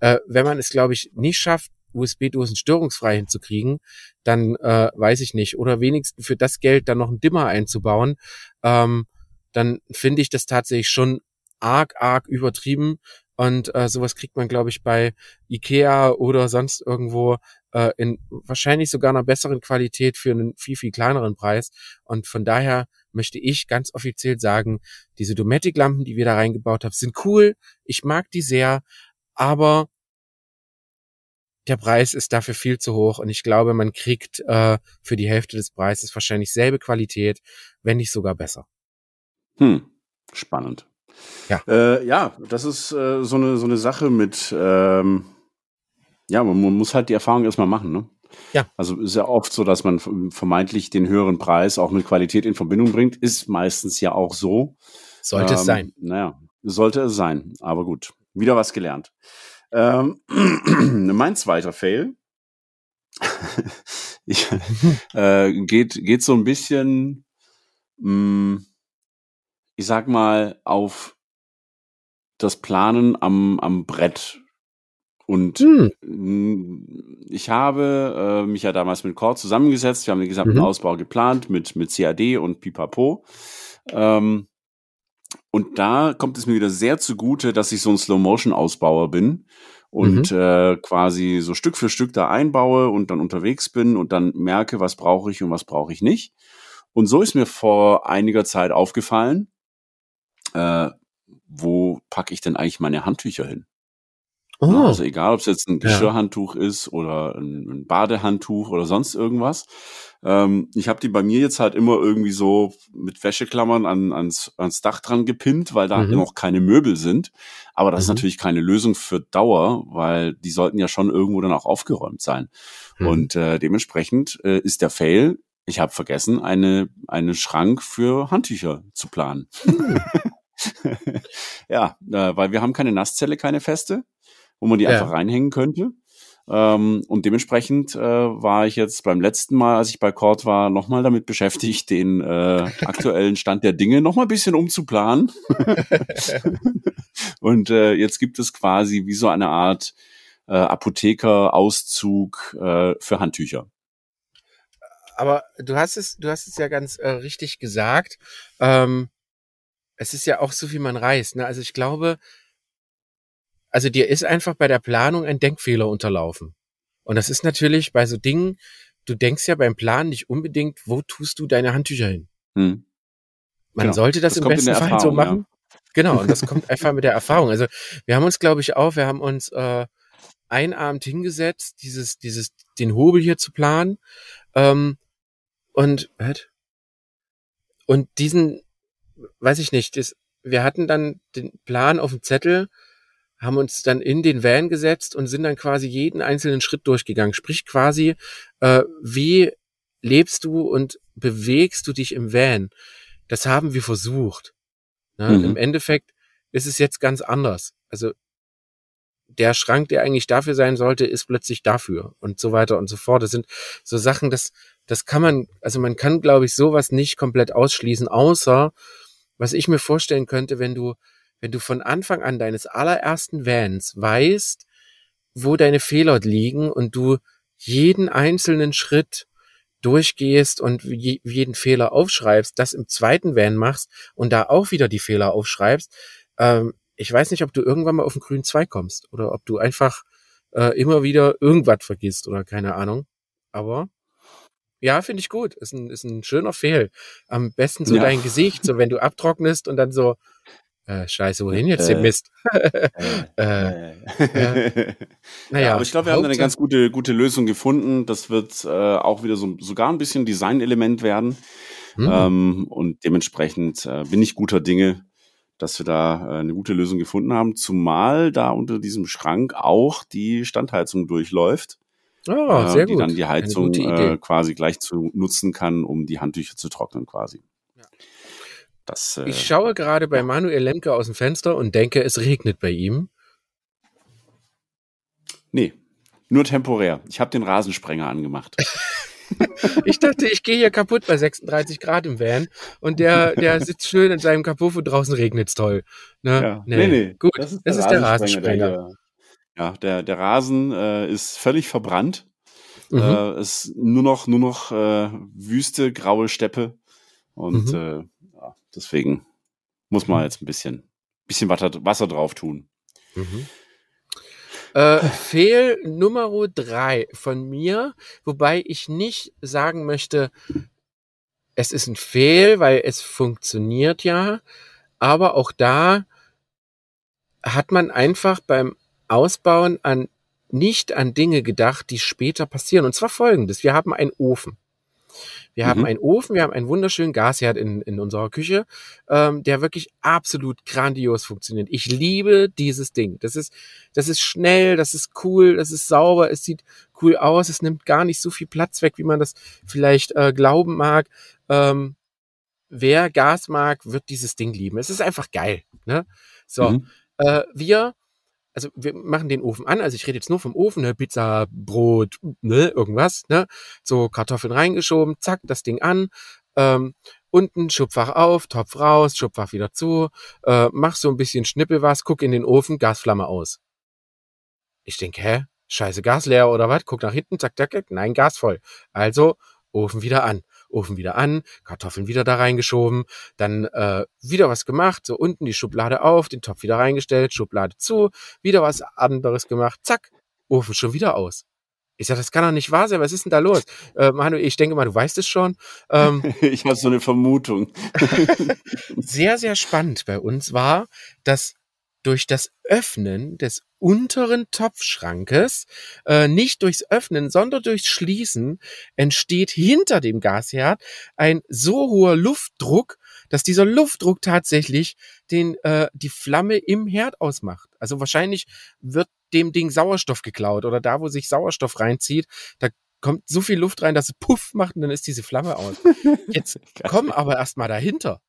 Speaker 1: äh, wenn man es, glaube ich, nicht schafft, USB-Dosen störungsfrei hinzukriegen, dann äh, weiß ich nicht. Oder wenigstens für das Geld dann noch einen Dimmer einzubauen, ähm, dann finde ich das tatsächlich schon arg, arg übertrieben. Und äh, sowas kriegt man, glaube ich, bei Ikea oder sonst irgendwo äh, in wahrscheinlich sogar einer besseren Qualität für einen viel, viel kleineren Preis. Und von daher möchte ich ganz offiziell sagen, diese Dometic-Lampen, die wir da reingebaut haben, sind cool. Ich mag die sehr, aber der Preis ist dafür viel zu hoch und ich glaube, man kriegt äh, für die Hälfte des Preises wahrscheinlich selbe Qualität, wenn nicht sogar besser.
Speaker 2: Hm. Spannend.
Speaker 1: Ja.
Speaker 2: Äh, ja, das ist äh, so, eine, so eine Sache mit, ähm, ja, man, man muss halt die Erfahrung erstmal machen, ne?
Speaker 1: Ja.
Speaker 2: Also ist ja oft so, dass man vermeintlich den höheren Preis auch mit Qualität in Verbindung bringt. Ist meistens ja auch so.
Speaker 1: Sollte es
Speaker 2: Ähm,
Speaker 1: sein.
Speaker 2: Naja, sollte es sein. Aber gut, wieder was gelernt. Ähm, mein zweiter Fail ich, äh, geht, geht so ein bisschen, mh, ich sag mal, auf das Planen am, am Brett. Und
Speaker 1: Hm.
Speaker 2: mh, ich habe äh, mich ja damals mit Cord zusammengesetzt. Wir haben den gesamten
Speaker 1: Mhm.
Speaker 2: Ausbau geplant mit, mit CAD und Pipapo. Ähm, und da kommt es mir wieder sehr zugute, dass ich so ein Slow-Motion-Ausbauer bin und äh, quasi so Stück für Stück da einbaue und dann unterwegs bin und dann merke, was brauche ich und was brauche ich nicht. Und so ist mir vor einiger Zeit aufgefallen, äh, wo packe ich denn eigentlich meine Handtücher hin?
Speaker 1: Oh,
Speaker 2: Also egal, ob es jetzt ein
Speaker 1: Ja.
Speaker 2: Geschirrhandtuch ist oder ein, ein Badehandtuch oder sonst irgendwas. Ähm, ich habe die bei mir jetzt halt immer irgendwie so mit Wäscheklammern an, ans, ans Dach dran gepinnt, weil da
Speaker 1: Mhm.
Speaker 2: noch keine Möbel sind. Aber das ist
Speaker 1: Mhm.
Speaker 2: natürlich keine Lösung für Dauer, weil die sollten ja schon irgendwo dann auch aufgeräumt sein.
Speaker 1: Mhm.
Speaker 2: Und äh, dementsprechend äh, ist der Fail, ich habe vergessen, eine, einen Schrank für Handtücher zu planen.
Speaker 1: Hm.
Speaker 2: ja, äh, weil wir haben keine Nasszelle, keine feste, wo man die
Speaker 1: Ja.
Speaker 2: einfach reinhängen könnte. Ähm, und dementsprechend äh, war ich jetzt beim letzten Mal, als ich bei Cord war, nochmal damit beschäftigt, den äh, aktuellen Stand der Dinge nochmal ein bisschen umzuplanen. und äh, jetzt gibt es quasi wie so eine Art äh, Apotheker-Auszug äh, für Handtücher.
Speaker 1: Aber du hast es, du hast es ja ganz äh, richtig gesagt. Ähm, es ist ja auch so, wie man reist. Ne? Also ich glaube, also dir ist einfach bei der Planung ein Denkfehler unterlaufen. Und das ist natürlich bei so Dingen, du denkst ja beim Plan nicht unbedingt, wo tust du deine Handtücher hin?
Speaker 2: Hm.
Speaker 1: Man
Speaker 2: Genau.
Speaker 1: sollte das,
Speaker 2: Das
Speaker 1: im besten Fall so
Speaker 2: Erfahrung, ja.
Speaker 1: machen. Genau, und das kommt einfach mit der Erfahrung. Also wir haben uns, glaube ich, auch, wir haben uns äh, einen Abend hingesetzt, dieses, dieses, den Hobel hier zu planen. Ähm, und was? und diesen, weiß ich nicht, das, wir hatten dann den Plan auf dem Zettel, haben uns dann in den Van gesetzt und sind dann quasi jeden einzelnen Schritt durchgegangen. Sprich quasi, äh, wie lebst du und bewegst du dich im Van? Das haben wir versucht. Ne?
Speaker 2: Mhm.
Speaker 1: Im Endeffekt ist es jetzt ganz anders. Also der Schrank, der eigentlich dafür sein sollte, ist plötzlich dafür und so weiter und so fort. Das sind so Sachen, das, das kann man, also man kann, glaube ich, sowas nicht komplett ausschließen, außer was ich mir vorstellen könnte, wenn du, wenn du von Anfang an deines allerersten Vans weißt, wo deine Fehler liegen und du jeden einzelnen Schritt durchgehst und je, jeden Fehler aufschreibst, das im zweiten Van machst und da auch wieder die Fehler aufschreibst, ähm, ich weiß nicht, ob du irgendwann mal auf den grünen Zweig kommst oder ob du einfach äh, immer wieder irgendwas vergisst oder keine Ahnung. Aber ja, finde ich gut. Ist ein, ist ein schöner Fehl. Am besten so
Speaker 2: Ja.
Speaker 1: dein Gesicht, so wenn du abtrocknest und dann so, äh, scheiße, wohin jetzt den
Speaker 2: Äh,
Speaker 1: Mist?
Speaker 2: Äh,
Speaker 1: Naja,
Speaker 2: ja, aber ich glaube, wir haben da eine ganz gute, gute Lösung gefunden. Das wird äh, auch wieder so sogar ein bisschen Designelement werden.
Speaker 1: Hm.
Speaker 2: Ähm, und dementsprechend äh, bin ich guter Dinge, dass wir da äh, eine gute Lösung gefunden haben. Zumal da unter diesem Schrank auch die Standheizung durchläuft,
Speaker 1: oh,
Speaker 2: äh,
Speaker 1: sehr
Speaker 2: die
Speaker 1: gut.
Speaker 2: dann die Heizung äh, quasi gleich zu nutzen kann, um die Handtücher zu trocknen quasi. Das, äh,
Speaker 1: Ich schaue gerade bei Manuel Lemke aus dem Fenster und denke, es regnet bei ihm.
Speaker 2: nee, nur temporär. Ich habe den Rasensprenger angemacht.
Speaker 1: Ich dachte, ich gehe hier kaputt bei 36 Grad im Van und der, der sitzt schön in seinem Kapuff und draußen regnet's toll. Ne?
Speaker 2: Ja. Nee, nee.
Speaker 1: Gut, das ist der, Rasensprenger.
Speaker 2: Der, ja, der, der Rasen äh, ist völlig verbrannt.
Speaker 1: Mhm.
Speaker 2: Äh, ist nur noch, nur noch äh, Wüste, graue Steppe. Und
Speaker 1: Mhm.
Speaker 2: Deswegen muss man jetzt ein bisschen, bisschen Wasser, Wasser drauf tun.
Speaker 1: Mhm. Äh, Fehl Nummer drei von mir, wobei ich nicht sagen möchte, es ist ein Fehl, weil es funktioniert ja, aber auch da hat man einfach beim Ausbauen an nicht an Dinge gedacht, die später passieren. Und zwar folgendes. Wir haben einen Ofen. Wir haben
Speaker 2: Mhm.
Speaker 1: einen Ofen, wir haben einen wunderschönen Gasherd in, in unserer Küche, ähm, der wirklich absolut grandios funktioniert. Ich liebe dieses Ding. Das ist, das ist schnell, das ist cool, das ist sauber, es sieht cool aus, es nimmt gar nicht so viel Platz weg, wie man das vielleicht äh, glauben mag. Ähm, wer Gas mag, wird dieses Ding lieben. Es ist einfach geil. Ne? So,
Speaker 2: Mhm.
Speaker 1: äh, wir, also wir machen den Ofen an, also ich rede jetzt nur vom Ofen, ne? Pizza, Brot, ne, irgendwas, ne? So Kartoffeln reingeschoben, zack, das Ding an, ähm, unten Schubfach auf, Topf raus, Schubfach wieder zu, äh, mach so ein bisschen Schnippel was, guck in den Ofen, Gasflamme aus. Ich denke, hä? Scheiße, Gas leer oder was? Guck nach hinten, zack, zack, zack, nein, Gas voll. Also Ofen wieder an. Ofen wieder an, Kartoffeln wieder da reingeschoben, dann äh, wieder was gemacht, so unten die Schublade auf, den Topf wieder reingestellt, Schublade zu, wieder was anderes gemacht, zack, Ofen schon wieder aus. Ich sag, das kann doch nicht wahr sein, was ist denn da los? Äh, Manu, ich denke mal, du weißt es schon. Ähm,
Speaker 2: Ich habe so eine Vermutung.
Speaker 1: sehr, sehr spannend bei uns war, dass durch das Öffnen des unteren Topfschrankes, äh, nicht durchs Öffnen, sondern durchs Schließen, entsteht hinter dem Gasherd ein so hoher Luftdruck, dass dieser Luftdruck tatsächlich den, äh, die Flamme im Herd ausmacht. Also wahrscheinlich wird dem Ding Sauerstoff geklaut oder da, wo sich Sauerstoff reinzieht, da kommt so viel Luft rein, dass es puff macht und dann ist diese Flamme aus. Jetzt komm aber erstmal dahinter.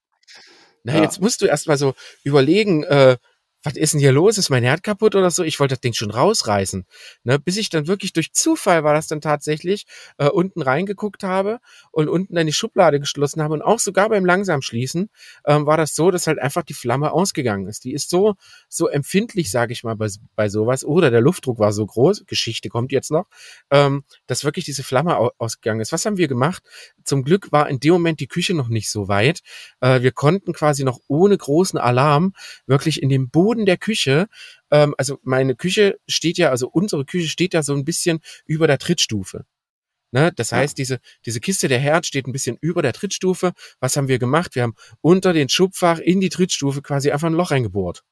Speaker 1: Na, ja. jetzt musst du erstmal so überlegen, äh, was ist denn hier los? Ist mein Herd kaputt oder so? Ich wollte das Ding schon rausreißen. Ne? Bis ich dann wirklich durch Zufall war das dann tatsächlich äh, unten reingeguckt habe und unten dann die Schublade geschlossen habe und auch sogar beim langsam schließen ähm, war das so, dass halt einfach die Flamme ausgegangen ist. Die ist so so empfindlich, sage ich mal, bei, bei sowas. Oder der Luftdruck war so groß. Geschichte kommt jetzt noch, ähm, dass wirklich diese Flamme ausgegangen ist. Was haben wir gemacht? Zum Glück war in dem Moment die Küche noch nicht so weit. Äh, wir konnten quasi noch ohne großen Alarm wirklich in dem Boden Boden der Küche, ähm, also meine Küche steht ja, also unsere Küche steht ja so ein bisschen über der Trittstufe. Ne? Das heißt, ja. diese, diese Kiste der Herd steht ein bisschen über der Trittstufe. Was haben wir gemacht? Wir haben unter den Schubfach in die Trittstufe quasi einfach ein Loch reingebohrt.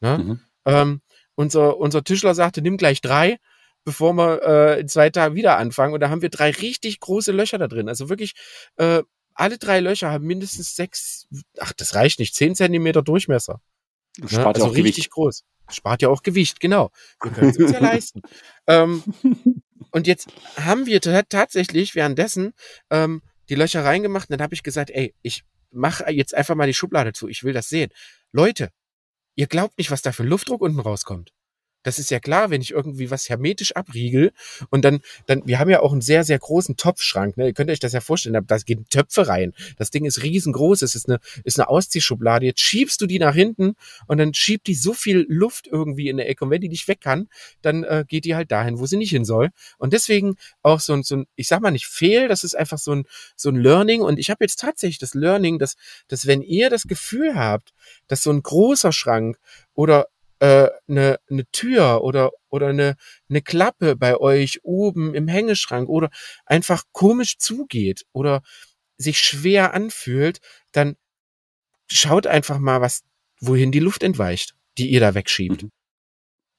Speaker 1: Ne? Mhm. Ähm, unser, unser Tischler sagte, nimm gleich drei, bevor wir äh, in zwei Tagen wieder anfangen. Und da haben wir drei richtig große Löcher da drin. Also wirklich, äh, alle drei Löcher haben mindestens sechs, ach, das reicht nicht, zehn Zentimeter Durchmesser.
Speaker 2: Ne? Spart
Speaker 1: also
Speaker 2: ja auch
Speaker 1: richtig
Speaker 2: Gewicht.
Speaker 1: groß. Spart ja auch Gewicht, genau. Wir können es uns ja leisten. Ähm, und jetzt haben wir tatsächlich währenddessen ähm, die Löcher reingemacht und dann habe ich gesagt, ey, ich mache jetzt einfach mal die Schublade zu, ich will das sehen. Leute, ihr glaubt nicht, was da für Luftdruck unten rauskommt. Das ist ja klar, wenn ich irgendwie was hermetisch abriegel und dann, dann, wir haben ja auch einen sehr, sehr großen Topfschrank, ne? Ihr könnt euch das ja vorstellen, da gehen Töpfe rein. Das Ding ist riesengroß, es ist eine, ist eine Ausziehschublade. Jetzt schiebst du die nach hinten und dann schiebt die so viel Luft irgendwie in der Ecke. Und wenn die nicht weg kann, dann äh, geht die halt dahin, wo sie nicht hin soll. Und deswegen auch so ein, so ein, ich sag mal nicht fehl, das ist einfach so ein, so ein Learning. Und ich habe jetzt tatsächlich das Learning, dass, dass wenn ihr das Gefühl habt, dass so ein großer Schrank oder äh, eine, eine Tür oder oder eine, eine Klappe bei euch oben im Hängeschrank oder einfach komisch zugeht oder sich schwer anfühlt, dann schaut einfach mal, was wohin die Luft entweicht, die ihr da wegschiebt. Mhm.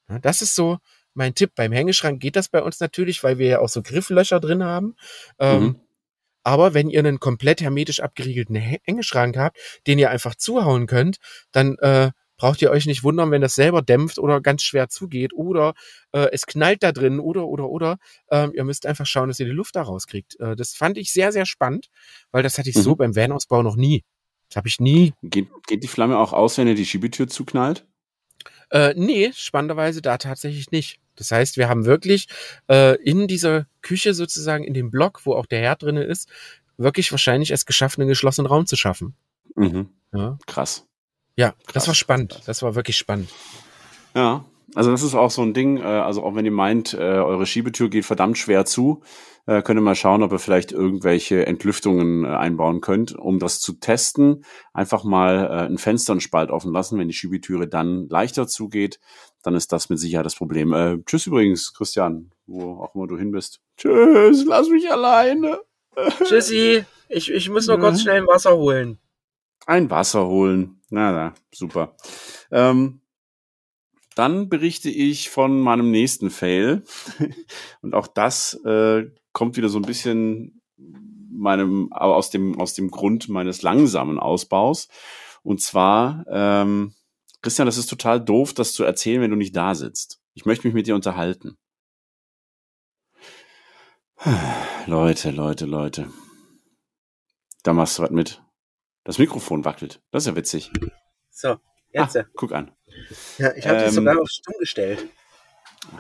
Speaker 1: Ja, das ist so mein Tipp. Beim Hängeschrank geht das bei uns natürlich, weil wir ja auch so Grifflöcher drin haben. Ähm, mhm. Aber wenn ihr einen komplett hermetisch abgeriegelten Hängeschrank habt, den ihr einfach zuhauen könnt, dann äh, braucht ihr euch nicht wundern, wenn das selber dämpft oder ganz schwer zugeht oder äh, es knallt da drin oder oder oder. Ähm, ihr müsst einfach schauen, dass ihr die Luft da rauskriegt. Äh, das fand ich sehr, sehr spannend, weil das hatte ich mhm. so beim Van-Ausbau noch nie. Das habe ich nie.
Speaker 2: Geht, geht die Flamme auch aus, wenn ihr die Schiebetür zuknallt?
Speaker 1: Äh, nee, spannenderweise da tatsächlich nicht. Das heißt, wir haben wirklich äh, in dieser Küche sozusagen, in dem Block, wo auch der Herd drin ist, wirklich wahrscheinlich es geschafft, einen geschlossenen Raum zu schaffen.
Speaker 2: Mhm. Ja. Krass.
Speaker 1: Ja, Krass. das war spannend. Das war wirklich spannend.
Speaker 2: Ja, also das ist auch so ein Ding, äh, also auch wenn ihr meint, äh, eure Schiebetür geht verdammt schwer zu, äh, könnt ihr mal schauen, ob ihr vielleicht irgendwelche Entlüftungen einbauen könnt. Um das zu testen, einfach mal ein Fenster einen Spalt offen lassen. Wenn die Schiebetüre dann leichter zugeht, dann ist das mit Sicherheit das Problem. Äh, tschüss übrigens, Christian, wo auch immer du hin bist. Tschüss, lass mich alleine.
Speaker 1: Tschüssi, ich, ich muss nur kurz schnell ein Wasser holen.
Speaker 2: Ein Wasser holen. Na, na, super. Ähm, dann berichte ich von meinem nächsten Fail. Und auch das äh, kommt wieder so ein bisschen meinem, aus dem, aus dem Grund meines langsamen Ausbaus. Und zwar, ähm, Christian, das ist total doof, das zu erzählen, wenn du nicht da sitzt. Ich möchte mich mit dir unterhalten. Leute, Leute, Leute. Da machst du was mit. Das Mikrofon wackelt. Das ist ja witzig.
Speaker 1: So,
Speaker 2: jetzt. Ah, guck an.
Speaker 1: Ja, ich habe ähm, das sogar auf Stumm gestellt.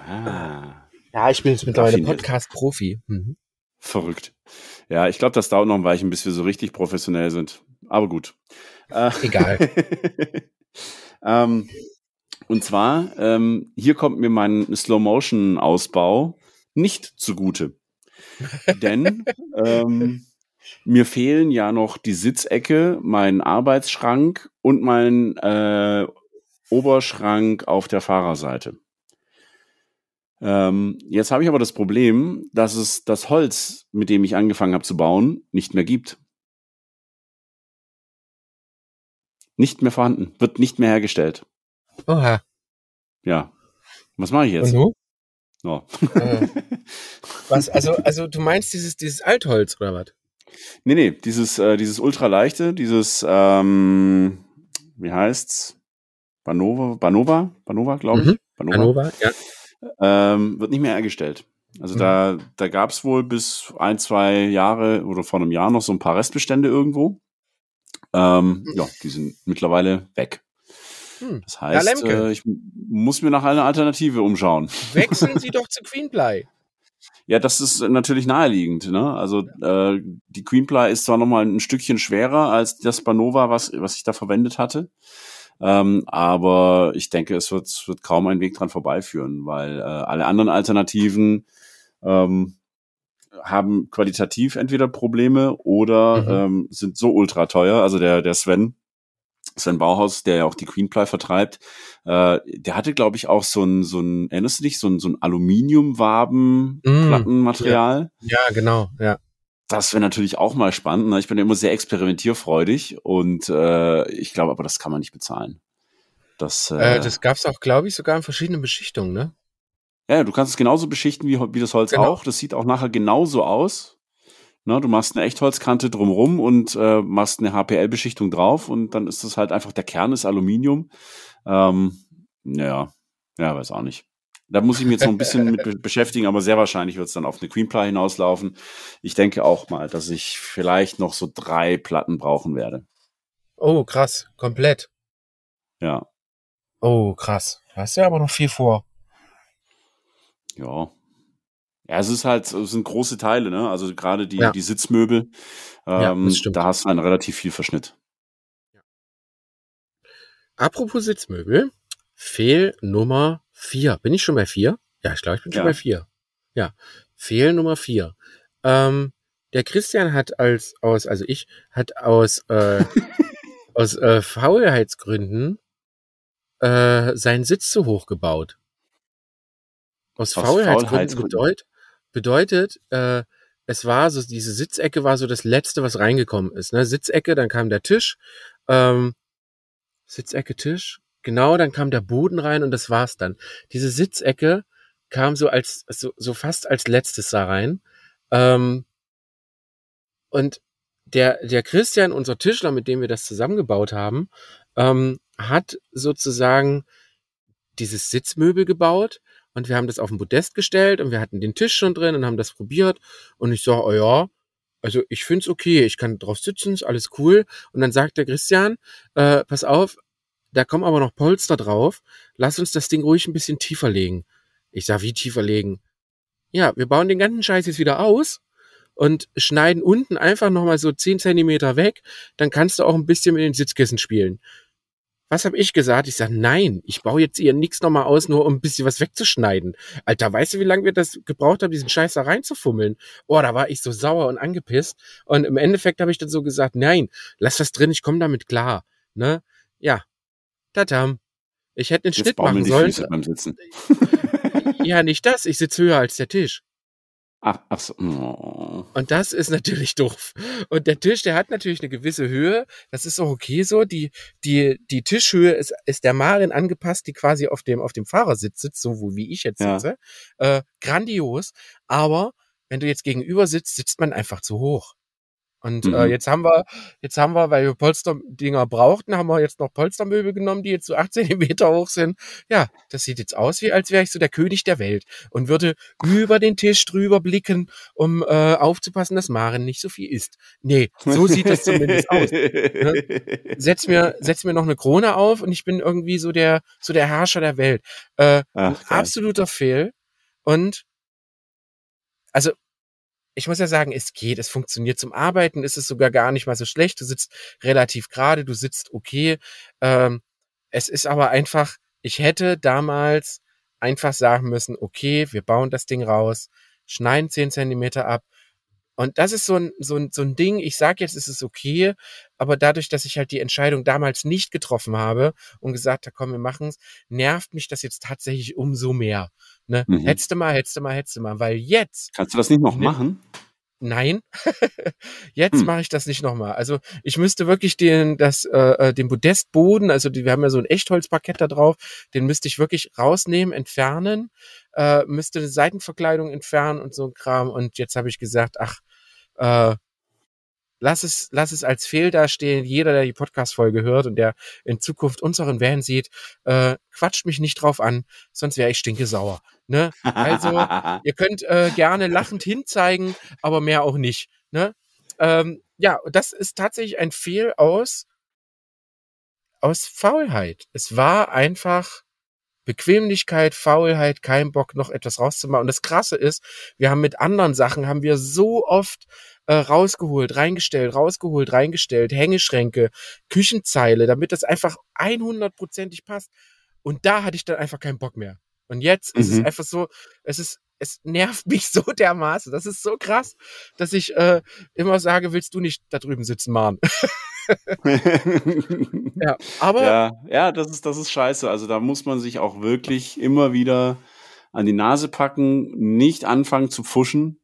Speaker 1: Ah. Ja, ich bin jetzt mittlerweile Podcast-Profi. Mhm.
Speaker 2: Verrückt. Ja, ich glaube, das dauert noch ein Weilchen, bis wir so richtig professionell sind. Aber gut.
Speaker 1: Äh, Egal.
Speaker 2: ähm, und zwar, ähm, hier kommt mir mein Slow-Motion-Ausbau nicht zugute. Denn ähm, mir fehlen ja noch die Sitzecke, mein Arbeitsschrank und mein äh, Oberschrank auf der Fahrerseite. Ähm, jetzt habe ich aber das Problem, dass es das Holz, mit dem ich angefangen habe zu bauen, nicht mehr gibt. Nicht mehr vorhanden, wird nicht mehr hergestellt.
Speaker 1: Oha.
Speaker 2: Ja. Was mache ich jetzt?
Speaker 1: Und du? Oh. Äh, was, also, also du meinst dieses, dieses Altholz oder was?
Speaker 2: Nee, nee, dieses, äh, dieses ultraleichte, dieses, ähm, wie heißt's? Banova, Banova, Banova, glaube ich. Mhm.
Speaker 1: Banova. Banova, ja.
Speaker 2: Ähm, wird nicht mehr hergestellt. Also mhm. da, da gab es wohl bis ein, zwei Jahre oder vor einem Jahr noch so ein paar Restbestände irgendwo. Ähm, ja, die sind mittlerweile weg. Hm. Das heißt, äh, ich muss mir nach einer Alternative umschauen.
Speaker 1: Wechseln Sie doch zu Queenply.
Speaker 2: Ja, das ist natürlich naheliegend. Ne? Also äh, die Queenply ist zwar noch mal ein Stückchen schwerer als das Banova, was was ich da verwendet hatte, ähm, aber ich denke, es wird, es wird kaum ein Weg dran vorbeiführen, weil äh, alle anderen Alternativen ähm, haben qualitativ entweder Probleme oder mhm. ähm, sind so ultra teuer. Also der der Sven Sven Bauhaus, der ja auch die Queenply vertreibt, äh, der hatte, glaube ich, auch so ein, so ein, erinnerst du dich, so ein, so ein Aluminiumwaben-Plattenmaterial.
Speaker 1: Mm, ja. ja, genau, ja.
Speaker 2: Das wäre natürlich auch mal spannend. Ne? Ich bin ja immer sehr experimentierfreudig und äh, ich glaube aber, das kann man nicht bezahlen.
Speaker 1: Das, äh, äh, das gab es auch, glaube ich, sogar in verschiedenen Beschichtungen, ne?
Speaker 2: Ja, du kannst es genauso beschichten wie, wie das Holz genau. auch. Das sieht auch nachher genauso aus. Ne, du machst eine Echtholzkante drumrum und äh, machst eine HPL-Beschichtung drauf und dann ist das halt einfach, der Kern ist Aluminium. Ähm, ja, ja, weiß auch nicht. Da muss ich mich jetzt noch ein bisschen mit beschäftigen, aber sehr wahrscheinlich wird es dann auf eine Queenply hinauslaufen. Ich denke auch mal, dass ich vielleicht noch so drei Platten brauchen werde.
Speaker 1: Oh, krass. Komplett.
Speaker 2: Ja.
Speaker 1: Oh, krass. Hast ja aber noch viel vor.
Speaker 2: Ja, ja, es ist halt, es sind große Teile, ne? Also gerade die, ja. die Sitzmöbel, ähm, ja, da hast du einen relativ viel Verschnitt.
Speaker 1: Apropos Sitzmöbel, Fehl Nummer vier. Bin ich schon bei vier? Ja, ich glaube, ich bin schon bei vier. Ja, Fehl Nummer vier. Ähm, der Christian hat als aus, also ich, hat aus äh, aus äh, Faulheitsgründen äh, seinen Sitz zu hoch gebaut. Aus, aus Faulheitsgründen, Faulheitsgründen. bedeutet, Bedeutet, äh, es war so, diese Sitzecke war so das Letzte, was reingekommen ist. Ne? Sitzecke, dann kam der Tisch, ähm, Sitzecke, Tisch, genau, dann kam der Boden rein und das war's dann. Diese Sitzecke kam so als, so, so fast als letztes da rein. Ähm, und der, der Christian, unser Tischler, mit dem wir das zusammengebaut haben, ähm, hat sozusagen dieses Sitzmöbel gebaut und wir haben das auf den Podest gestellt und wir hatten den Tisch schon drin und haben das probiert und ich sage, oh ja, also ich find's okay, ich kann drauf sitzen, ist alles cool. Und dann sagt der Christian, äh, pass auf, da kommen aber noch Polster drauf, lass uns das Ding ruhig ein bisschen tiefer legen. Ich sag, wie tiefer legen? Ja, wir bauen den ganzen Scheiß jetzt wieder aus und schneiden unten einfach nochmal so 10 Zentimeter weg, dann kannst du auch ein bisschen mit den Sitzkissen spielen. Was habe ich gesagt? Ich sage, nein, ich baue jetzt ihr nichts nochmal aus, nur um ein bisschen was wegzuschneiden. Alter, weißt du, wie lange wir das gebraucht haben, diesen Scheiß da reinzufummeln? Oh, da war ich so sauer und angepisst. Und im Endeffekt habe ich dann so gesagt, nein, lass das drin, ich komme damit klar. Ne? Ja, tatam. Ich hätte den Schnitt machen sollen. ja, nicht das. Ich sitze höher als der Tisch.
Speaker 2: Ach, ach so. Oh.
Speaker 1: Und das ist natürlich doof. Und der Tisch, der hat natürlich eine gewisse Höhe. Das ist auch okay so. Die, die, die Tischhöhe ist, ist der Marin angepasst, die quasi auf dem, auf dem Fahrersitz sitzt, so wie ich jetzt sitze. Ja. Äh, grandios. Aber wenn du jetzt gegenüber sitzt, sitzt man einfach zu hoch. Und äh, mhm. äh, jetzt haben wir, jetzt haben wir, weil wir Polsterdinger brauchten, haben wir jetzt noch Polstermöbel genommen, die jetzt so acht Zentimeter hoch sind. Ja, das sieht jetzt aus, wie als wäre ich so der König der Welt und würde über den Tisch drüber blicken, um äh, aufzupassen, dass Maren nicht so viel isst. Nee, so sieht das zumindest aus. Ne? Setz mir, setz mir noch eine Krone auf und ich bin irgendwie so der, so der Herrscher der Welt. Äh, Ach, absoluter Fehl. Und also ich muss ja sagen, es geht, es funktioniert. Zum Arbeiten ist es sogar gar nicht mal so schlecht. Du sitzt relativ gerade, du sitzt okay. Ähm, es ist aber einfach, ich hätte damals einfach sagen müssen, okay, wir bauen das Ding raus, schneiden zehn Zentimeter ab. Und das ist so ein, so ein, so ein Ding, ich sage jetzt, es ist okay, aber dadurch, dass ich halt die Entscheidung damals nicht getroffen habe und gesagt habe, komm, wir machen's, nervt mich das jetzt tatsächlich umso mehr. Ne? Mhm. Hättest du mal, hättest du mal, hättest du mal, weil jetzt.
Speaker 2: Kannst du das nicht noch ne, machen?
Speaker 1: Nein, jetzt hm. mache ich das nicht nochmal. Also ich müsste wirklich den, das, äh, äh, den Podestboden, also die, wir haben ja so ein Echtholzparkett da drauf, den müsste ich wirklich rausnehmen, entfernen, äh, müsste eine Seitenverkleidung entfernen und so ein Kram. Und jetzt habe ich gesagt, ach, äh, lass es, lass es als Fehl dastehen. Jeder, der die Podcast-Folge hört und der in Zukunft unseren Van sieht, äh, quatscht mich nicht drauf an, sonst wäre ich stinke sauer. Ne? Also, ihr könnt äh, gerne lachend hinzeigen, aber mehr auch nicht. Ne? Ähm, ja, das ist tatsächlich ein Fehl aus, aus Faulheit. Es war einfach Bequemlichkeit, Faulheit, kein Bock, noch etwas rauszumachen. Und das Krasse ist, wir haben mit anderen Sachen, haben wir so oft äh, rausgeholt, reingestellt, rausgeholt, reingestellt, Hängeschränke, Küchenzeile, damit das einfach 100%ig passt. Und da hatte ich dann einfach keinen Bock mehr. Und jetzt mhm. ist es mhm. einfach so, es ist, es nervt mich so dermaßen. Das ist so krass, dass ich äh, immer sage, willst du nicht da drüben sitzen, Mann?
Speaker 2: ja, aber. Ja, ja, das ist, das ist scheiße. Also da muss man sich auch wirklich immer wieder an die Nase packen, nicht anfangen zu pfuschen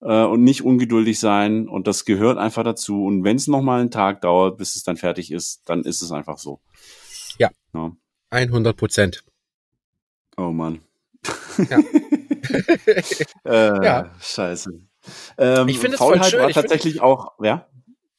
Speaker 2: äh, und nicht ungeduldig sein. Und das gehört einfach dazu. Und wenn es nochmal einen Tag dauert, bis es dann fertig ist, dann ist es einfach so.
Speaker 1: Ja. ja. 100 Prozent.
Speaker 2: Oh Mann. Ja. äh, ja. Scheiße. Ähm,
Speaker 1: ich finde es voll schön.
Speaker 2: War tatsächlich auch, ja.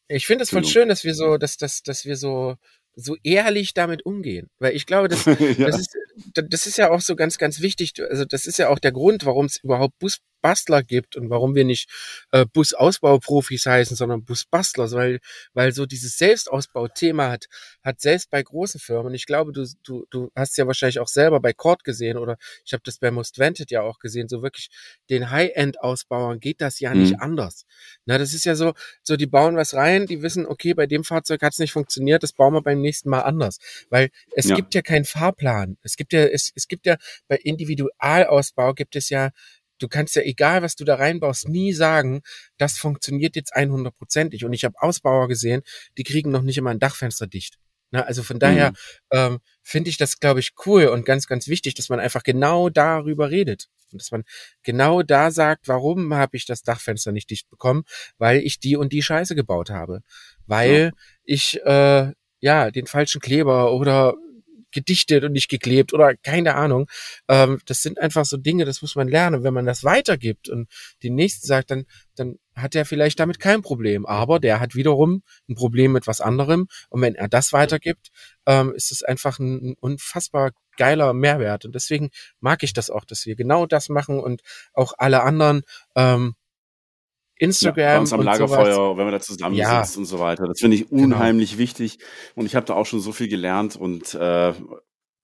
Speaker 1: Ich finde es voll schön, dass wir so, dass, dass, dass wir so so ehrlich damit umgehen. Weil ich glaube, das, ja. das, ist, das ist ja auch so ganz, ganz wichtig. Also das ist ja auch der Grund, warum es überhaupt Busbastler gibt und warum wir nicht äh, Busausbauprofis heißen, sondern Busbastlers, weil, weil so dieses Selbstausbauthema hat, hat selbst bei großen Firmen, ich glaube, du, du, du hast ja wahrscheinlich auch selber bei Cord gesehen oder ich habe das bei Most Wanted ja auch gesehen, so wirklich den High-End-Ausbauern geht das ja mhm. nicht anders. Na, das ist ja so, so die bauen was rein, die wissen, okay, bei dem Fahrzeug hat es nicht funktioniert, das bauen wir beim nächsten Mal anders. Weil es ja. gibt ja keinen Fahrplan. Es gibt ja, es, es gibt ja bei Individualausbau gibt es ja du kannst ja, egal was du da reinbaust, nie sagen, das funktioniert jetzt 100%ig. Und ich habe Ausbauer gesehen, die kriegen noch nicht immer ein Dachfenster dicht. Na, also von daher mhm. ähm, finde ich das, glaube ich, cool und ganz, ganz wichtig, dass man einfach genau darüber redet. Und dass man genau da sagt, warum habe ich das Dachfenster nicht dicht bekommen? Weil ich die und die Scheiße gebaut habe. Weil ja. ich äh, ja, den falschen Kleber oder gedichtet und nicht geklebt oder keine Ahnung. Ähm, das sind einfach so Dinge, das muss man lernen. Wenn man das weitergibt und den nächsten sagt, dann, dann hat er vielleicht damit kein Problem. Aber der hat wiederum ein Problem mit was anderem. Und wenn er das weitergibt, ähm, ist es einfach ein, ein unfassbar geiler Mehrwert. Und deswegen mag ich das auch, dass wir genau das machen und auch alle anderen ähm, Instagram. Ja, bei
Speaker 2: uns am Lagerfeuer, sowas. wenn wir da zusammen ja. und so weiter. Das finde ich genau. unheimlich genau. wichtig. Und ich habe da auch schon so viel gelernt. Und äh,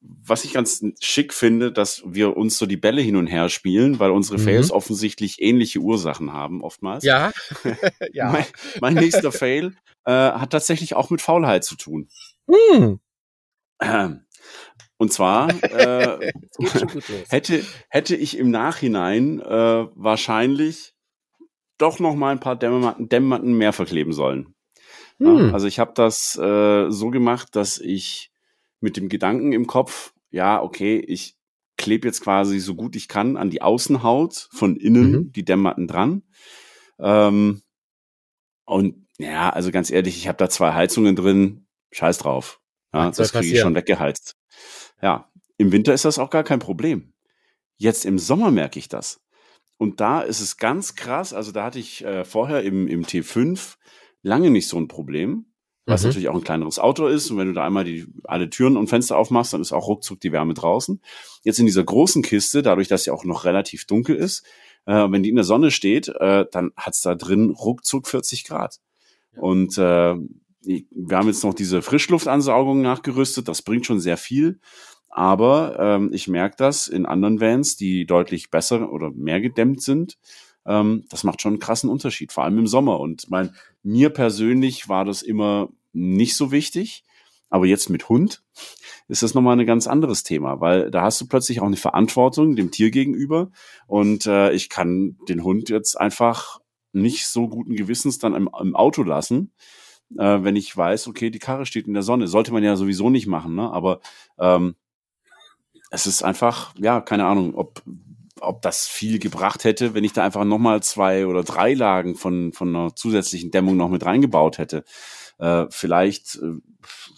Speaker 2: was ich ganz schick finde, dass wir uns so die Bälle hin und her spielen, weil unsere mhm. Fails offensichtlich ähnliche Ursachen haben, oftmals.
Speaker 1: Ja.
Speaker 2: ja. Mein, mein, nächster Fail äh, hat tatsächlich auch mit Faulheit zu tun.
Speaker 1: Mhm.
Speaker 2: Und zwar äh, hätte, hätte ich im Nachhinein äh, wahrscheinlich doch noch mal ein paar Dämmmatten, Dämmmatten mehr verkleben sollen. Hm. Ja, also ich habe das äh, so gemacht, dass ich mit dem Gedanken im Kopf, ja, okay, ich klebe jetzt quasi so gut ich kann an die Außenhaut von innen mhm. die Dämmmatten dran. Ähm, und ja, also ganz ehrlich, ich habe da zwei Heizungen drin, scheiß drauf. Ja, das kriege ich schon weggeheizt. Ja, im Winter ist das auch gar kein Problem. Jetzt im Sommer merke ich das. Und da ist es ganz krass. Also da hatte ich äh, vorher im, im T5 lange nicht so ein Problem, was mhm. natürlich auch ein kleineres Auto ist. Und wenn du da einmal die, alle Türen und Fenster aufmachst, dann ist auch ruckzuck die Wärme draußen. Jetzt in dieser großen Kiste, dadurch, dass sie auch noch relativ dunkel ist, äh, wenn die in der Sonne steht, äh, dann hat's da drin ruckzuck 40 Grad. Ja. Und äh, wir haben jetzt noch diese Frischluftansaugung nachgerüstet. Das bringt schon sehr viel. Aber ähm, ich merke das in anderen Vans, die deutlich besser oder mehr gedämmt sind. Ähm, das macht schon einen krassen Unterschied, vor allem im Sommer. Und mein, mir persönlich war das immer nicht so wichtig. Aber jetzt mit Hund ist das nochmal ein ganz anderes Thema, weil da hast du plötzlich auch eine Verantwortung dem Tier gegenüber. Und äh, ich kann den Hund jetzt einfach nicht so guten Gewissens dann im, im Auto lassen, äh, wenn ich weiß, okay, die Karre steht in der Sonne. Sollte man ja sowieso nicht machen, ne? Aber ähm, es ist einfach, ja, keine Ahnung, ob, ob das viel gebracht hätte, wenn ich da einfach nochmal zwei oder drei Lagen von, von einer zusätzlichen Dämmung noch mit reingebaut hätte. Äh, vielleicht, äh,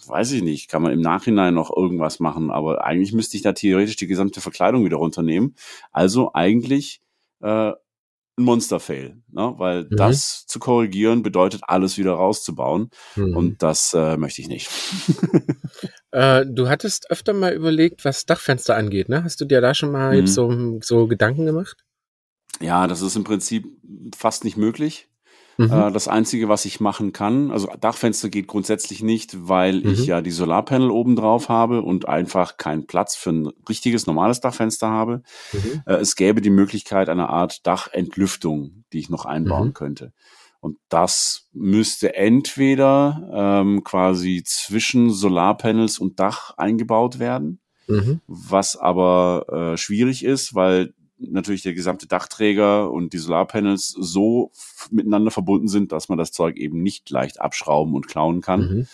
Speaker 2: weiß ich nicht, kann man im Nachhinein noch irgendwas machen, aber eigentlich müsste ich da theoretisch die gesamte Verkleidung wieder runternehmen. Also eigentlich äh, ein Monster-Fail, ne? weil mhm. das zu korrigieren bedeutet, alles wieder rauszubauen. Mhm. Und das äh, möchte ich nicht.
Speaker 1: äh, du hattest öfter mal überlegt, was Dachfenster angeht, ne? Hast du dir da schon mal mhm. jetzt so, so Gedanken gemacht?
Speaker 2: Ja, das ist im Prinzip fast nicht möglich. Mhm. Äh, das Einzige, was ich machen kann, also Dachfenster geht grundsätzlich nicht, weil mhm. ich ja die Solarpanel oben drauf habe und einfach keinen Platz für ein richtiges, normales Dachfenster habe. Mhm. Äh, es gäbe die Möglichkeit einer Art Dachentlüftung, die ich noch einbauen mhm. könnte. Und das müsste entweder ähm, quasi zwischen Solarpanels und Dach eingebaut werden, mhm. was aber äh, schwierig ist, weil natürlich der gesamte Dachträger und die Solarpanels so miteinander verbunden sind, dass man das Zeug eben nicht leicht abschrauben und klauen kann. Mhm.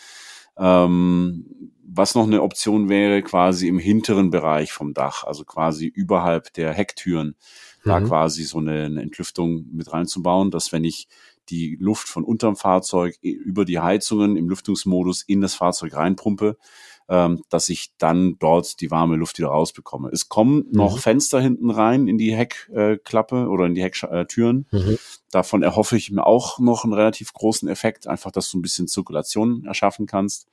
Speaker 2: Ähm, was noch eine Option wäre, quasi im hinteren Bereich vom Dach, also quasi überhalb der Hecktüren, mhm. da quasi so eine, eine Entlüftung mit reinzubauen, dass wenn ich die Luft von unterm Fahrzeug über die Heizungen im Lüftungsmodus in das Fahrzeug reinpumpe, ähm, dass ich dann dort die warme Luft wieder rausbekomme. Es kommen noch mhm. Fenster hinten rein in die Heckklappe äh, oder in die Hecktüren. Mhm. Davon erhoffe ich mir auch noch einen relativ großen Effekt, einfach, dass du ein bisschen Zirkulation erschaffen kannst.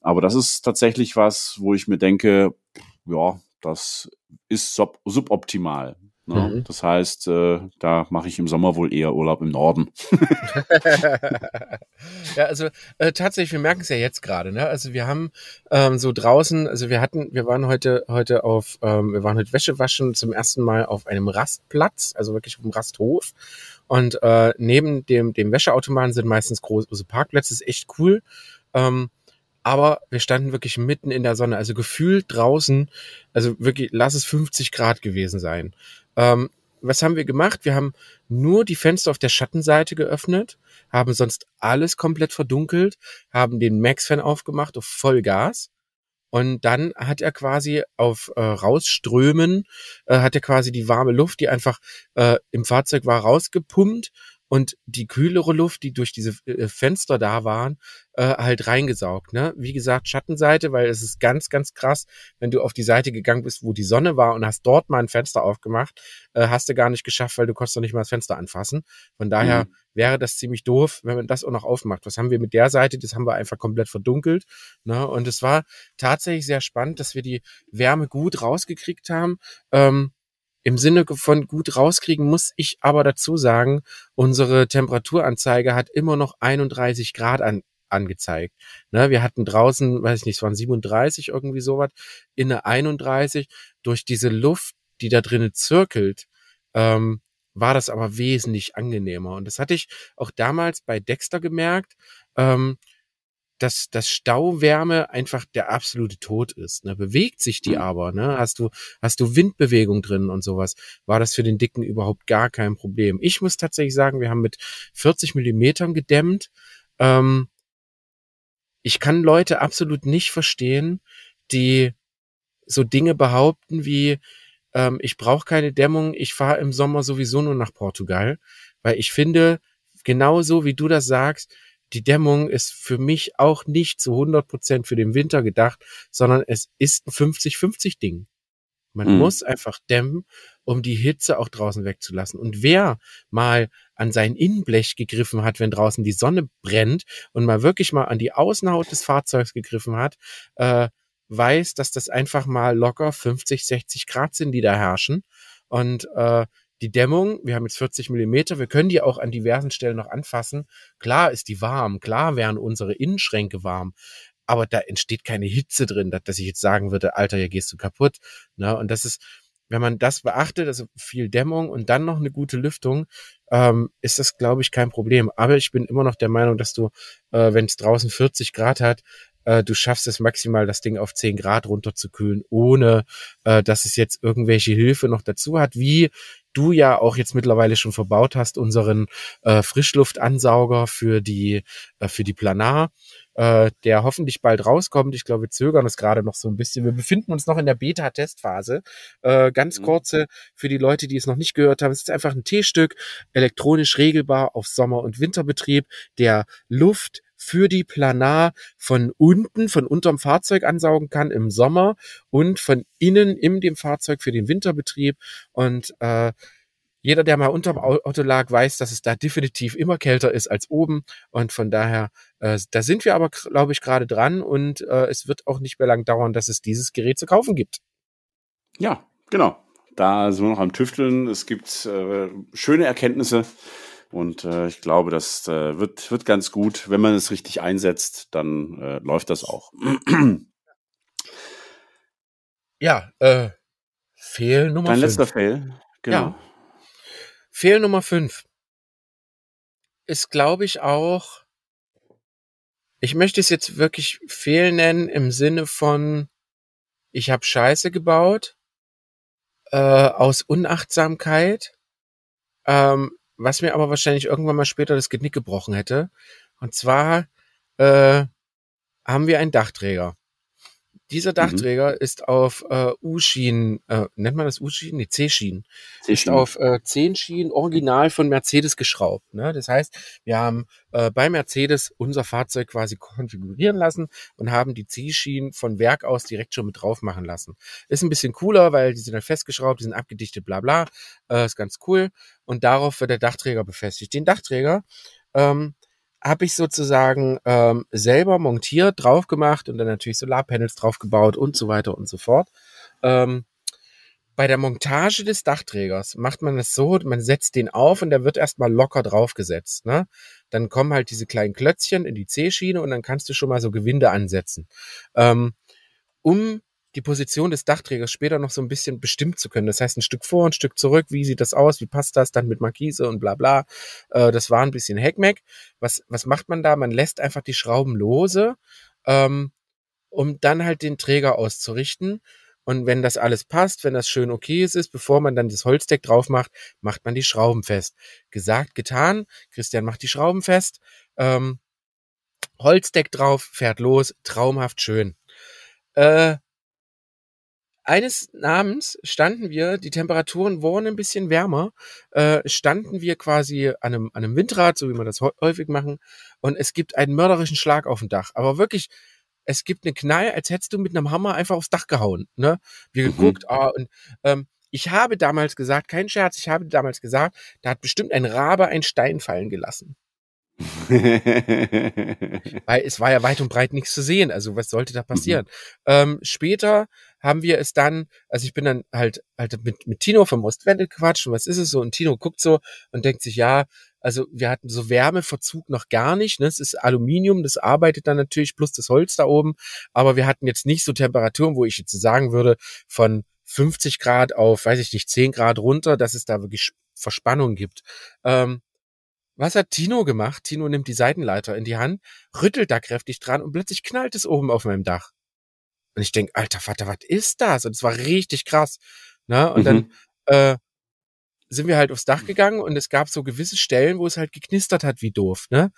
Speaker 2: Aber das ist tatsächlich was, wo ich mir denke, ja, das ist sub suboptimal. Ne? Mhm. Das heißt, äh, da mache ich im Sommer wohl eher Urlaub im Norden.
Speaker 1: ja, also äh, tatsächlich, wir merken es ja jetzt gerade. Ne? Also wir haben ähm, so draußen, also wir hatten, wir waren heute heute auf, ähm, wir waren heute Wäsche waschen zum ersten Mal auf einem Rastplatz, also wirklich auf einem Rasthof. Und äh, neben dem dem Wäscheautomaten sind meistens große Parkplätze, ist echt cool. Ähm, aber wir standen wirklich mitten in der Sonne, also gefühlt draußen, also wirklich, lass es 50 Grad gewesen sein. Ähm, was haben wir gemacht? Wir haben nur die Fenster auf der Schattenseite geöffnet, haben sonst alles komplett verdunkelt, haben den Max-Fan aufgemacht auf Vollgas. Und dann hat er quasi auf äh, Rausströmen, äh, hat er quasi die warme Luft, die einfach äh, im Fahrzeug war, rausgepumpt und die kühlere Luft, die durch diese äh, Fenster da waren, äh, halt reingesaugt. Ne? Wie gesagt, Schattenseite, weil es ist ganz, ganz krass, wenn du auf die Seite gegangen bist, wo die Sonne war und hast dort mal ein Fenster aufgemacht, äh, hast du gar nicht geschafft, weil du konntest doch nicht mal das Fenster anfassen. Von daher mhm. wäre das ziemlich doof, wenn man das auch noch aufmacht. Was haben wir mit der Seite? Das haben wir einfach komplett verdunkelt. Ne? Und es war tatsächlich sehr spannend, dass wir die Wärme gut rausgekriegt haben. Ähm, im Sinne von gut rauskriegen muss ich aber dazu sagen, unsere Temperaturanzeige hat immer noch 31 Grad an, angezeigt. Ne, wir hatten draußen, weiß ich nicht, es waren 37 irgendwie sowas, in der 31. Durch diese Luft, die da drinnen zirkelt, ähm, war das aber wesentlich angenehmer. Und das hatte ich auch damals bei Dexter gemerkt. Ähm, dass, dass Stauwärme einfach der absolute Tod ist. Ne? Bewegt sich die mhm. aber, ne? Hast du, hast du Windbewegung drin und sowas, war das für den Dicken überhaupt gar kein Problem. Ich muss tatsächlich sagen, wir haben mit 40 Millimetern gedämmt. Ähm, ich kann Leute absolut nicht verstehen, die so Dinge behaupten wie, ähm, ich brauche keine Dämmung, ich fahre im Sommer sowieso nur nach Portugal, weil ich finde, genauso wie du das sagst, die Dämmung ist für mich auch nicht zu 100 Prozent für den Winter gedacht, sondern es ist ein 50-50 Ding. Man mhm. muss einfach dämmen, um die Hitze auch draußen wegzulassen. Und wer mal an sein Innenblech gegriffen hat, wenn draußen die Sonne brennt und mal wirklich mal an die Außenhaut des Fahrzeugs gegriffen hat, äh, weiß, dass das einfach mal locker 50, 60 Grad sind, die da herrschen. Und äh, die Dämmung, wir haben jetzt 40 Millimeter, wir können die auch an diversen Stellen noch anfassen. Klar ist die warm, klar wären unsere Innenschränke warm, aber da entsteht keine Hitze drin, dass ich jetzt sagen würde, Alter, hier gehst du kaputt. Ne? Und das ist, wenn man das beachtet, also viel Dämmung und dann noch eine gute Lüftung, ähm, ist das, glaube ich, kein Problem. Aber ich bin immer noch der Meinung, dass du, äh, wenn es draußen 40 Grad hat, äh, du schaffst es maximal, das Ding auf 10 Grad runterzukühlen, ohne äh, dass es jetzt irgendwelche Hilfe noch dazu hat, wie du ja auch jetzt mittlerweile schon verbaut hast, unseren äh, Frischluftansauger für die, äh, für die Planar, äh, der hoffentlich bald rauskommt. Ich glaube, wir zögern es gerade noch so ein bisschen. Wir befinden uns noch in der Beta-Testphase. Äh, ganz mhm. kurze für die Leute, die es noch nicht gehört haben. Es ist einfach ein T-Stück, elektronisch regelbar auf Sommer- und Winterbetrieb, der Luft für die Planar von unten, von unterm Fahrzeug ansaugen kann im Sommer und von innen in dem Fahrzeug für den Winterbetrieb. Und äh, jeder, der mal unterm Auto lag, weiß, dass es da definitiv immer kälter ist als oben. Und von daher, äh, da sind wir aber, glaube ich, gerade dran. Und äh, es wird auch nicht mehr lang dauern, dass es dieses Gerät zu kaufen gibt.
Speaker 2: Ja, genau. Da sind wir noch am Tüfteln. Es gibt äh, schöne Erkenntnisse. Und äh, ich glaube, das äh, wird, wird ganz gut. Wenn man es richtig einsetzt, dann äh, läuft das auch.
Speaker 1: ja, äh, Fehl Nummer
Speaker 2: Dein fünf. letzter Fail, genau. Ja.
Speaker 1: Fehl Nummer 5 ist, glaube ich, auch, ich möchte es jetzt wirklich Fehl nennen im Sinne von, ich habe Scheiße gebaut, äh, aus Unachtsamkeit, ähm, was mir aber wahrscheinlich irgendwann mal später das Genick gebrochen hätte. Und zwar äh, haben wir einen Dachträger. Dieser mhm. Dachträger mhm. ist auf äh, U-Schienen, äh, nennt man das U-Schienen? Nee, C-Schienen. Ist auf äh, 10 Schienen original von Mercedes geschraubt. Ne? Das heißt, wir haben äh, bei Mercedes unser Fahrzeug quasi konfigurieren lassen und haben die C-Schienen von Werk aus direkt schon mit drauf machen lassen. Ist ein bisschen cooler, weil die sind dann festgeschraubt, die sind abgedichtet, bla bla. Äh, ist ganz cool. Und darauf wird der Dachträger befestigt. Den Dachträger ähm, habe ich sozusagen ähm, selber montiert, drauf gemacht und dann natürlich Solarpanels draufgebaut und so weiter und so fort. Ähm, bei der Montage des Dachträgers macht man es so, man setzt den auf und der wird erstmal locker draufgesetzt. Ne? Dann kommen halt diese kleinen Klötzchen in die C-Schiene und dann kannst du schon mal so Gewinde ansetzen. Ähm, um die Position des Dachträgers später noch so ein bisschen bestimmt zu können. Das heißt, ein Stück vor, ein Stück zurück, wie sieht das aus, wie passt das dann mit Markise und bla bla. Äh, das war ein bisschen Hackmack. Was, was macht man da? Man lässt einfach die Schrauben lose, ähm, um dann halt den Träger auszurichten. Und wenn das alles passt, wenn das schön okay ist, bevor man dann das Holzdeck drauf macht, macht man die Schrauben fest. Gesagt, getan. Christian macht die Schrauben fest. Ähm, Holzdeck drauf, fährt los, traumhaft schön. Äh, eines Namens standen wir, die Temperaturen wurden ein bisschen wärmer, äh, standen wir quasi an einem, an einem Windrad, so wie wir das häufig machen, und es gibt einen mörderischen Schlag auf dem Dach. Aber wirklich, es gibt einen Knall, als hättest du mit einem Hammer einfach aufs Dach gehauen. Ne? Wir mhm. geguckt, ah, und ähm, ich habe damals gesagt, kein Scherz, ich habe damals gesagt, da hat bestimmt ein Rabe einen Stein fallen gelassen. Weil es war ja weit und breit nichts zu sehen. Also was sollte da passieren? Mhm. Ähm, später haben wir es dann, also ich bin dann halt halt mit, mit Tino vom Ostwende quatscht und was ist es so? Und Tino guckt so und denkt sich, ja, also wir hatten so Wärmeverzug noch gar nicht. Ne? Es ist Aluminium, das arbeitet dann natürlich plus das Holz da oben. Aber wir hatten jetzt nicht so Temperaturen, wo ich jetzt sagen würde, von 50 Grad auf, weiß ich nicht, 10 Grad runter, dass es da wirklich Verspannung gibt. Ähm, was hat Tino gemacht? Tino nimmt die Seitenleiter in die Hand, rüttelt da kräftig dran und plötzlich knallt es oben auf meinem Dach. Und ich denk, alter Vater, was ist das? Und es war richtig krass. Ne? Und mhm. dann äh, sind wir halt aufs Dach gegangen und es gab so gewisse Stellen, wo es halt geknistert hat, wie doof. Ne?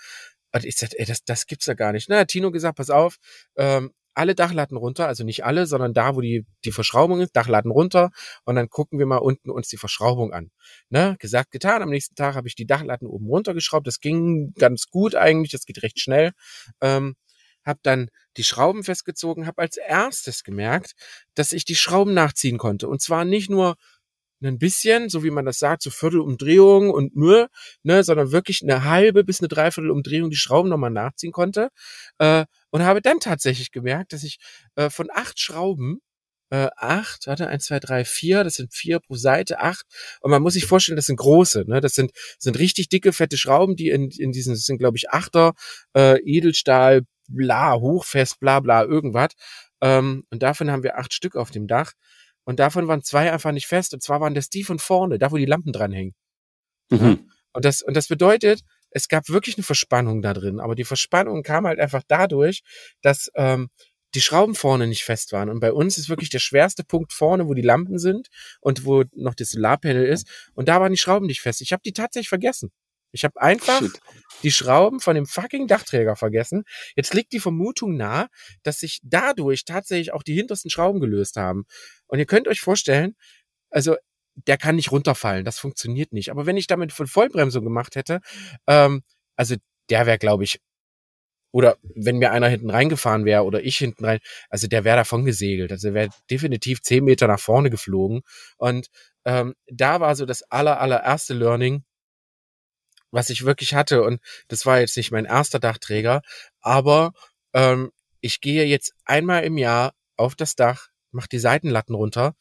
Speaker 1: Und ich sagte, ey, das, das gibt's ja gar nicht. Na, Tino gesagt, pass auf, ähm, alle Dachlatten runter, also nicht alle, sondern da, wo die, die Verschraubung ist, Dachlatten runter und dann gucken wir mal unten uns die Verschraubung an. Ne? Gesagt, getan. Am nächsten Tag habe ich die Dachlatten oben runtergeschraubt. Das ging ganz gut eigentlich, das geht recht schnell. Ähm, hab dann die Schrauben festgezogen, habe als erstes gemerkt, dass ich die Schrauben nachziehen konnte. Und zwar nicht nur ein bisschen, so wie man das sagt, so Viertelumdrehung und Mühe, ne, sondern wirklich eine halbe bis eine Dreiviertelumdrehung die Schrauben nochmal nachziehen konnte. Äh, und habe dann tatsächlich gemerkt, dass ich äh, von acht Schrauben äh, acht, warte, eins, zwei, drei, vier, das sind vier pro Seite, acht. Und man muss sich vorstellen, das sind große, ne? Das sind, sind richtig dicke, fette Schrauben, die in, in diesen, das sind, glaube ich, Achter, äh, Edelstahl, bla, hochfest, bla bla, irgendwas. Ähm, und davon haben wir acht Stück auf dem Dach. Und davon waren zwei einfach nicht fest. Und zwar waren das die von vorne, da wo die Lampen dranhängen. Mhm. Und das, und das bedeutet, es gab wirklich eine Verspannung da drin, aber die Verspannung kam halt einfach dadurch, dass ähm, die Schrauben vorne nicht fest waren. Und bei uns ist wirklich der schwerste Punkt vorne, wo die Lampen sind und wo noch das Solarpanel ist. Und da waren die Schrauben nicht fest. Ich habe die tatsächlich vergessen. Ich habe einfach Shit. die Schrauben von dem fucking Dachträger vergessen. Jetzt liegt die Vermutung nahe, dass sich dadurch tatsächlich auch die hintersten Schrauben gelöst haben. Und ihr könnt euch vorstellen, also der kann nicht runterfallen. Das funktioniert nicht. Aber wenn ich damit von Vollbremsung gemacht hätte, ähm, also der wäre, glaube ich, oder wenn mir einer hinten reingefahren wäre oder ich hinten rein, also der wäre davon gesegelt. Also der wäre definitiv zehn Meter nach vorne geflogen. Und ähm, da war so das aller, allererste Learning, was ich wirklich hatte. Und das war jetzt nicht mein erster Dachträger, aber ähm, ich gehe jetzt einmal im Jahr auf das Dach, mach die Seitenlatten runter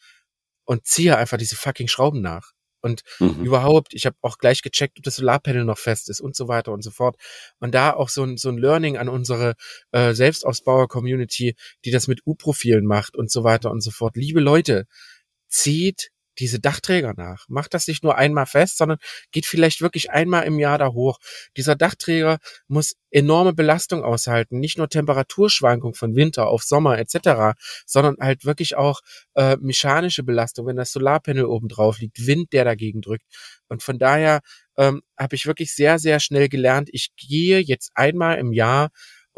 Speaker 1: und ziehe einfach diese fucking Schrauben nach. Und mhm. überhaupt, ich habe auch gleich gecheckt, ob das Solarpanel noch fest ist und so weiter und so fort. Und da auch so ein, so ein Learning an unsere äh, Selbstausbauer-Community, die das mit U-Profilen macht und so weiter und so fort. Liebe Leute, zieht diese Dachträger nach. Macht das nicht nur einmal fest, sondern geht vielleicht wirklich einmal im Jahr da hoch. Dieser Dachträger muss enorme Belastung aushalten, nicht nur Temperaturschwankung von Winter auf Sommer etc., sondern halt wirklich auch äh, mechanische Belastung, wenn das Solarpanel oben drauf liegt, Wind, der dagegen drückt. Und von daher ähm, habe ich wirklich sehr, sehr schnell gelernt, ich gehe jetzt einmal im Jahr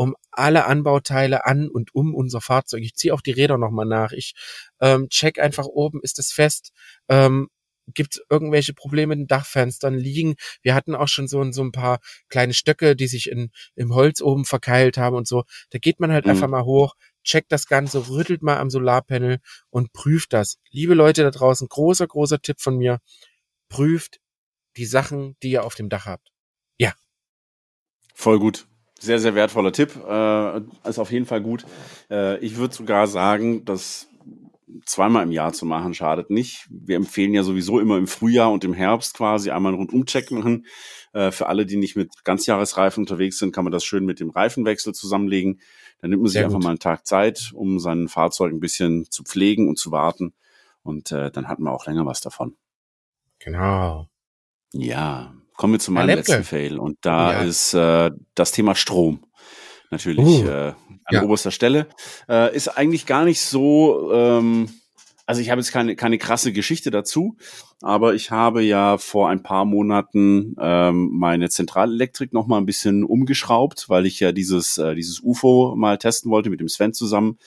Speaker 1: um alle Anbauteile an und um unser Fahrzeug. Ich ziehe auch die Räder nochmal nach. Ich ähm, check einfach oben, ist es fest? Ähm, Gibt es irgendwelche Probleme in den Dachfenstern liegen? Wir hatten auch schon so, so ein paar kleine Stöcke, die sich in, im Holz oben verkeilt haben und so. Da geht man halt mhm. einfach mal hoch, checkt das Ganze, rüttelt mal am Solarpanel und prüft das. Liebe Leute da draußen, großer, großer Tipp von mir. Prüft die Sachen, die ihr auf dem Dach habt. Ja.
Speaker 2: Voll gut. Sehr, sehr wertvoller Tipp. Äh, ist auf jeden Fall gut. Äh, ich würde sogar sagen, dass zweimal im Jahr zu machen schadet nicht. Wir empfehlen ja sowieso immer im Frühjahr und im Herbst quasi einmal einen Rundumcheck machen. Äh, für alle, die nicht mit Ganzjahresreifen unterwegs sind, kann man das schön mit dem Reifenwechsel zusammenlegen. Dann nimmt man sich einfach mal einen Tag Zeit, um sein Fahrzeug ein bisschen zu pflegen und zu warten. Und äh, dann hat man auch länger was davon.
Speaker 1: Genau.
Speaker 2: Ja, Kommen wir zu meinem letzten Fail. Und da ja. ist äh, das Thema Strom natürlich uh, äh, an ja. oberster Stelle. Äh, ist eigentlich gar nicht so, ähm, also ich habe jetzt keine, keine krasse Geschichte dazu, aber ich habe ja vor ein paar Monaten ähm, meine Zentralelektrik noch mal ein bisschen umgeschraubt, weil ich ja dieses, äh, dieses UFO mal testen wollte mit dem Sven zusammen.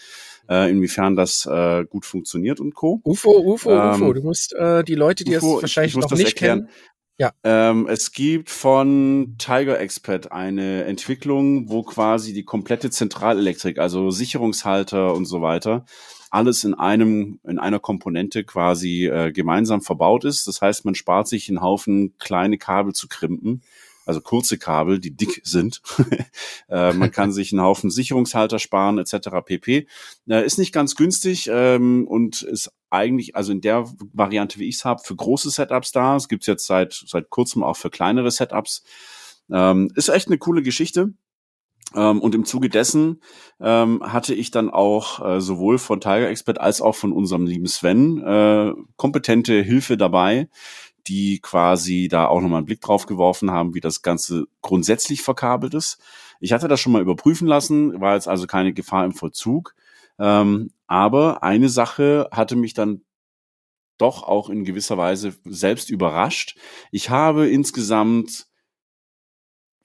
Speaker 2: Äh, inwiefern das äh, gut funktioniert und Co.
Speaker 1: UFO, UFO, ähm, UFO. Du musst äh, die Leute, die UFO, es wahrscheinlich noch nicht erklären. kennen,
Speaker 2: ja. Ähm, es gibt von Tiger Expert eine Entwicklung, wo quasi die komplette Zentralelektrik, also Sicherungshalter und so weiter, alles in einem in einer Komponente quasi äh, gemeinsam verbaut ist. Das heißt, man spart sich einen Haufen kleine Kabel zu krimpen also kurze Kabel, die dick sind. äh, man kann sich einen Haufen Sicherungshalter sparen etc. pp. Äh, ist nicht ganz günstig ähm, und ist eigentlich, also in der Variante, wie ich es habe, für große Setups da. Es gibt's jetzt seit, seit kurzem auch für kleinere Setups. Ähm, ist echt eine coole Geschichte. Ähm, und im Zuge dessen ähm, hatte ich dann auch äh, sowohl von Tiger Expert als auch von unserem lieben Sven äh, kompetente Hilfe dabei, die quasi da auch nochmal einen Blick drauf geworfen haben, wie das Ganze grundsätzlich verkabelt ist. Ich hatte das schon mal überprüfen lassen, war jetzt also keine Gefahr im Vollzug. Ähm, aber eine Sache hatte mich dann doch auch in gewisser Weise selbst überrascht. Ich habe insgesamt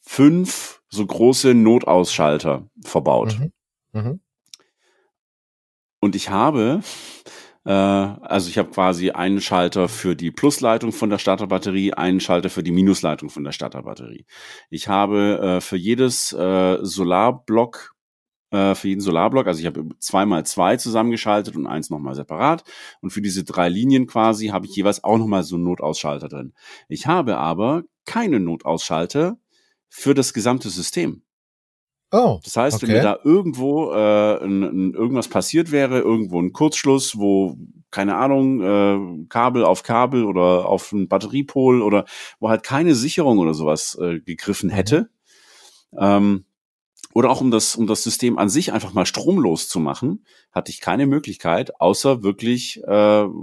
Speaker 2: fünf so große Notausschalter verbaut. Mhm. Mhm. Und ich habe also ich habe quasi einen Schalter für die Plusleitung von der Starterbatterie, einen Schalter für die Minusleitung von der Starterbatterie. Ich habe äh, für jedes äh, Solarblock äh, für jeden Solarblock. Also ich habe zweimal zwei zusammengeschaltet und eins nochmal separat. Und für diese drei Linien quasi habe ich jeweils auch nochmal so einen Notausschalter drin. Ich habe aber keine Notausschalter für das gesamte System. Oh, das heißt, okay. wenn mir da irgendwo äh, ein, ein, irgendwas passiert wäre, irgendwo ein Kurzschluss, wo keine Ahnung äh, Kabel auf Kabel oder auf ein Batteriepol oder wo halt keine Sicherung oder sowas äh, gegriffen hätte, mhm. ähm, oder auch um das um das System an sich einfach mal stromlos zu machen, hatte ich keine Möglichkeit, außer wirklich äh,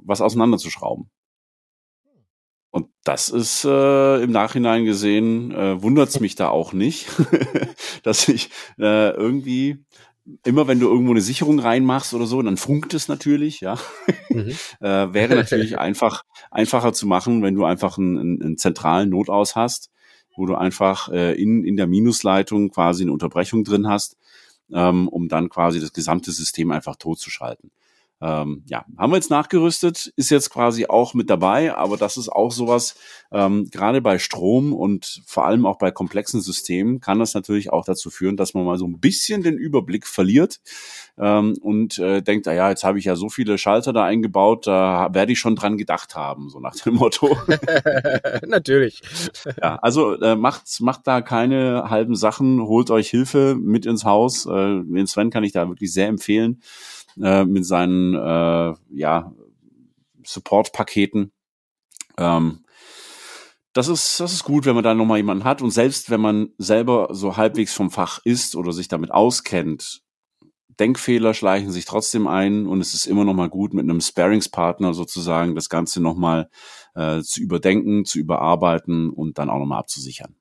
Speaker 2: was auseinanderzuschrauben. Und das ist äh, im Nachhinein gesehen, äh, wundert es mich da auch nicht, dass ich äh, irgendwie immer wenn du irgendwo eine Sicherung reinmachst oder so, dann funkt es natürlich, ja. Mhm. äh, wäre natürlich einfach einfacher zu machen, wenn du einfach einen, einen, einen zentralen Notaus hast, wo du einfach äh, in, in der Minusleitung quasi eine Unterbrechung drin hast, ähm, um dann quasi das gesamte System einfach totzuschalten. Ähm, ja, haben wir jetzt nachgerüstet, ist jetzt quasi auch mit dabei, aber das ist auch sowas, ähm, gerade bei Strom und vor allem auch bei komplexen Systemen kann das natürlich auch dazu führen, dass man mal so ein bisschen den Überblick verliert ähm, und äh, denkt, ah ja, jetzt habe ich ja so viele Schalter da eingebaut, da werde ich schon dran gedacht haben, so nach dem Motto.
Speaker 1: natürlich.
Speaker 2: ja, also äh, macht, macht da keine halben Sachen, holt euch Hilfe mit ins Haus. Äh, den Sven kann ich da wirklich sehr empfehlen äh, mit seinen äh, ja, Support-Paketen. Ähm, das ist, das ist gut, wenn man da nochmal jemanden hat. Und selbst wenn man selber so halbwegs vom Fach ist oder sich damit auskennt, Denkfehler schleichen sich trotzdem ein und es ist immer noch mal gut, mit einem Sparingspartner sozusagen das Ganze noch mal äh, zu überdenken, zu überarbeiten und dann auch noch mal abzusichern.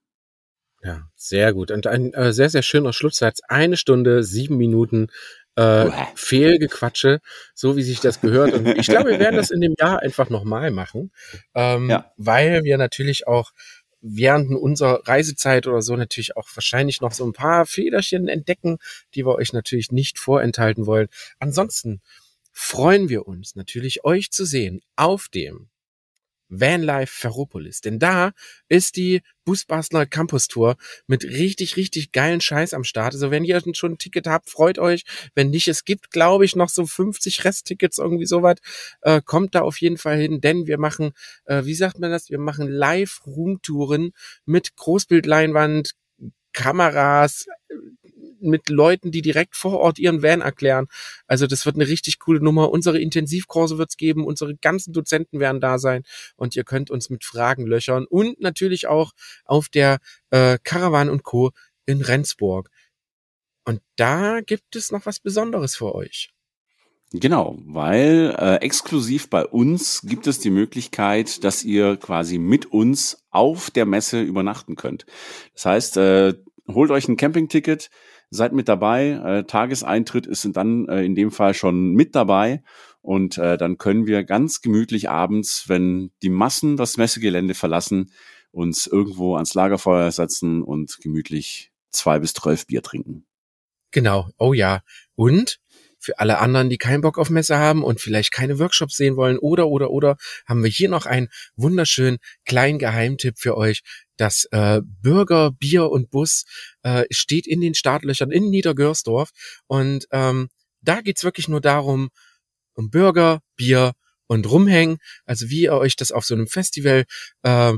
Speaker 1: Ja, sehr gut. Und ein äh, sehr, sehr schöner Schlusssatz. Eine Stunde, sieben Minuten äh, Fehlgequatsche, so wie sich das gehört. Und ich glaube, wir werden das in dem Jahr einfach nochmal machen, ähm, ja. weil wir natürlich auch während unserer Reisezeit oder so natürlich auch wahrscheinlich noch so ein paar Federchen entdecken, die wir euch natürlich nicht vorenthalten wollen. Ansonsten freuen wir uns natürlich, euch zu sehen auf dem Vanlife Ferropolis. Denn da ist die Busbastler Campus Tour mit richtig, richtig geilen Scheiß am Start. Also wenn ihr schon ein Ticket habt, freut euch. Wenn nicht, es gibt, glaube ich, noch so 50 Resttickets, irgendwie sowas. Äh, kommt da auf jeden Fall hin, denn wir machen, äh, wie sagt man das? Wir machen Live-Roomtouren mit Großbildleinwand, Kameras, mit Leuten, die direkt vor Ort ihren Van erklären. Also das wird eine richtig coole Nummer. Unsere Intensivkurse wird's geben, unsere ganzen Dozenten werden da sein und ihr könnt uns mit Fragen löchern und natürlich auch auf der äh, Caravan und Co. in Rendsburg. Und da gibt es noch was Besonderes für euch.
Speaker 2: Genau, weil äh, exklusiv bei uns gibt es die Möglichkeit, dass ihr quasi mit uns auf der Messe übernachten könnt. Das heißt, äh, holt euch ein Campingticket, seid mit dabei. Äh, Tageseintritt ist dann äh, in dem Fall schon mit dabei. Und äh, dann können wir ganz gemütlich abends, wenn die Massen das Messegelände verlassen, uns irgendwo ans Lagerfeuer setzen und gemütlich zwei bis zwölf Bier trinken.
Speaker 1: Genau, oh ja. Und für alle anderen, die keinen Bock auf Messe haben und vielleicht keine Workshops sehen wollen oder oder oder, haben wir hier noch einen wunderschönen kleinen Geheimtipp für euch. Das äh, Bürger Bier und Bus äh, steht in den Startlöchern in Niedergörsdorf und ähm, da geht's wirklich nur darum, um Burger, Bier und Rumhängen. Also wie ihr euch das auf so einem Festival äh,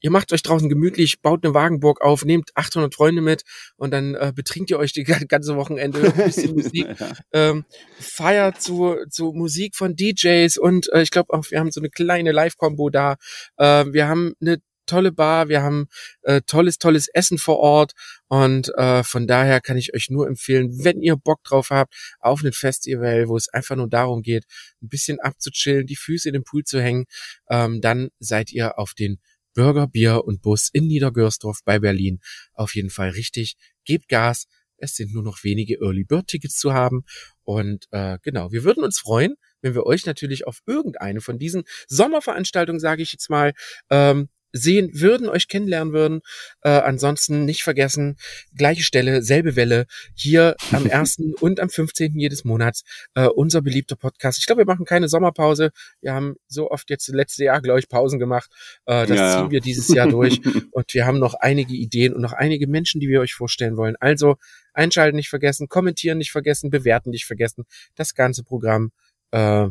Speaker 1: ihr macht euch draußen gemütlich, baut eine Wagenburg auf, nehmt 800 Freunde mit und dann äh, betrinkt ihr euch die ganze Wochenende ein bisschen Musik, ähm, feiert zu, zu Musik von DJs und äh, ich glaube auch, wir haben so eine kleine Live-Kombo da. Äh, wir haben eine tolle Bar, wir haben äh, tolles, tolles Essen vor Ort und äh, von daher kann ich euch nur empfehlen, wenn ihr Bock drauf habt, auf ein Festival, wo es einfach nur darum geht, ein bisschen abzuchillen, die Füße in den Pool zu hängen, ähm, dann seid ihr auf den Burger, Bier und Bus in Niedergörsdorf bei Berlin. Auf jeden Fall richtig. Gebt Gas. Es sind nur noch wenige Early Bird Tickets zu haben. Und äh, genau, wir würden uns freuen, wenn wir euch natürlich auf irgendeine von diesen Sommerveranstaltungen, sage ich jetzt mal, ähm, sehen würden, euch kennenlernen würden. Äh, ansonsten nicht vergessen, gleiche Stelle, selbe Welle, hier am 1. und am 15. jedes Monats, äh, unser beliebter Podcast. Ich glaube, wir machen keine Sommerpause. Wir haben so oft jetzt letzte Jahr, glaube ich, Pausen gemacht. Äh, das ja. ziehen wir dieses Jahr durch. und wir haben noch einige Ideen und noch einige Menschen, die wir euch vorstellen wollen. Also einschalten nicht vergessen, kommentieren nicht vergessen, bewerten nicht vergessen. Das ganze Programm. Äh,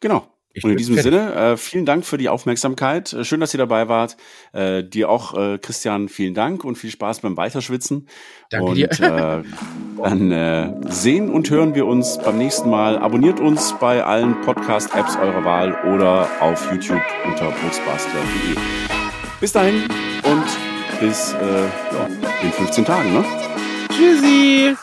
Speaker 2: Genau. Ich und in diesem Sinne, äh, vielen Dank für die Aufmerksamkeit. Äh, schön, dass ihr dabei wart. Äh, dir auch, äh, Christian, vielen Dank und viel Spaß beim Weiterschwitzen.
Speaker 1: Danke
Speaker 2: und
Speaker 1: dir.
Speaker 2: äh, dann äh, sehen und hören wir uns beim nächsten Mal. Abonniert uns bei allen Podcast-Apps eurer Wahl oder auf YouTube unter brooksbastler.de. Bis dahin und bis äh, ja, in 15 Tagen. Ne?
Speaker 1: Tschüssi.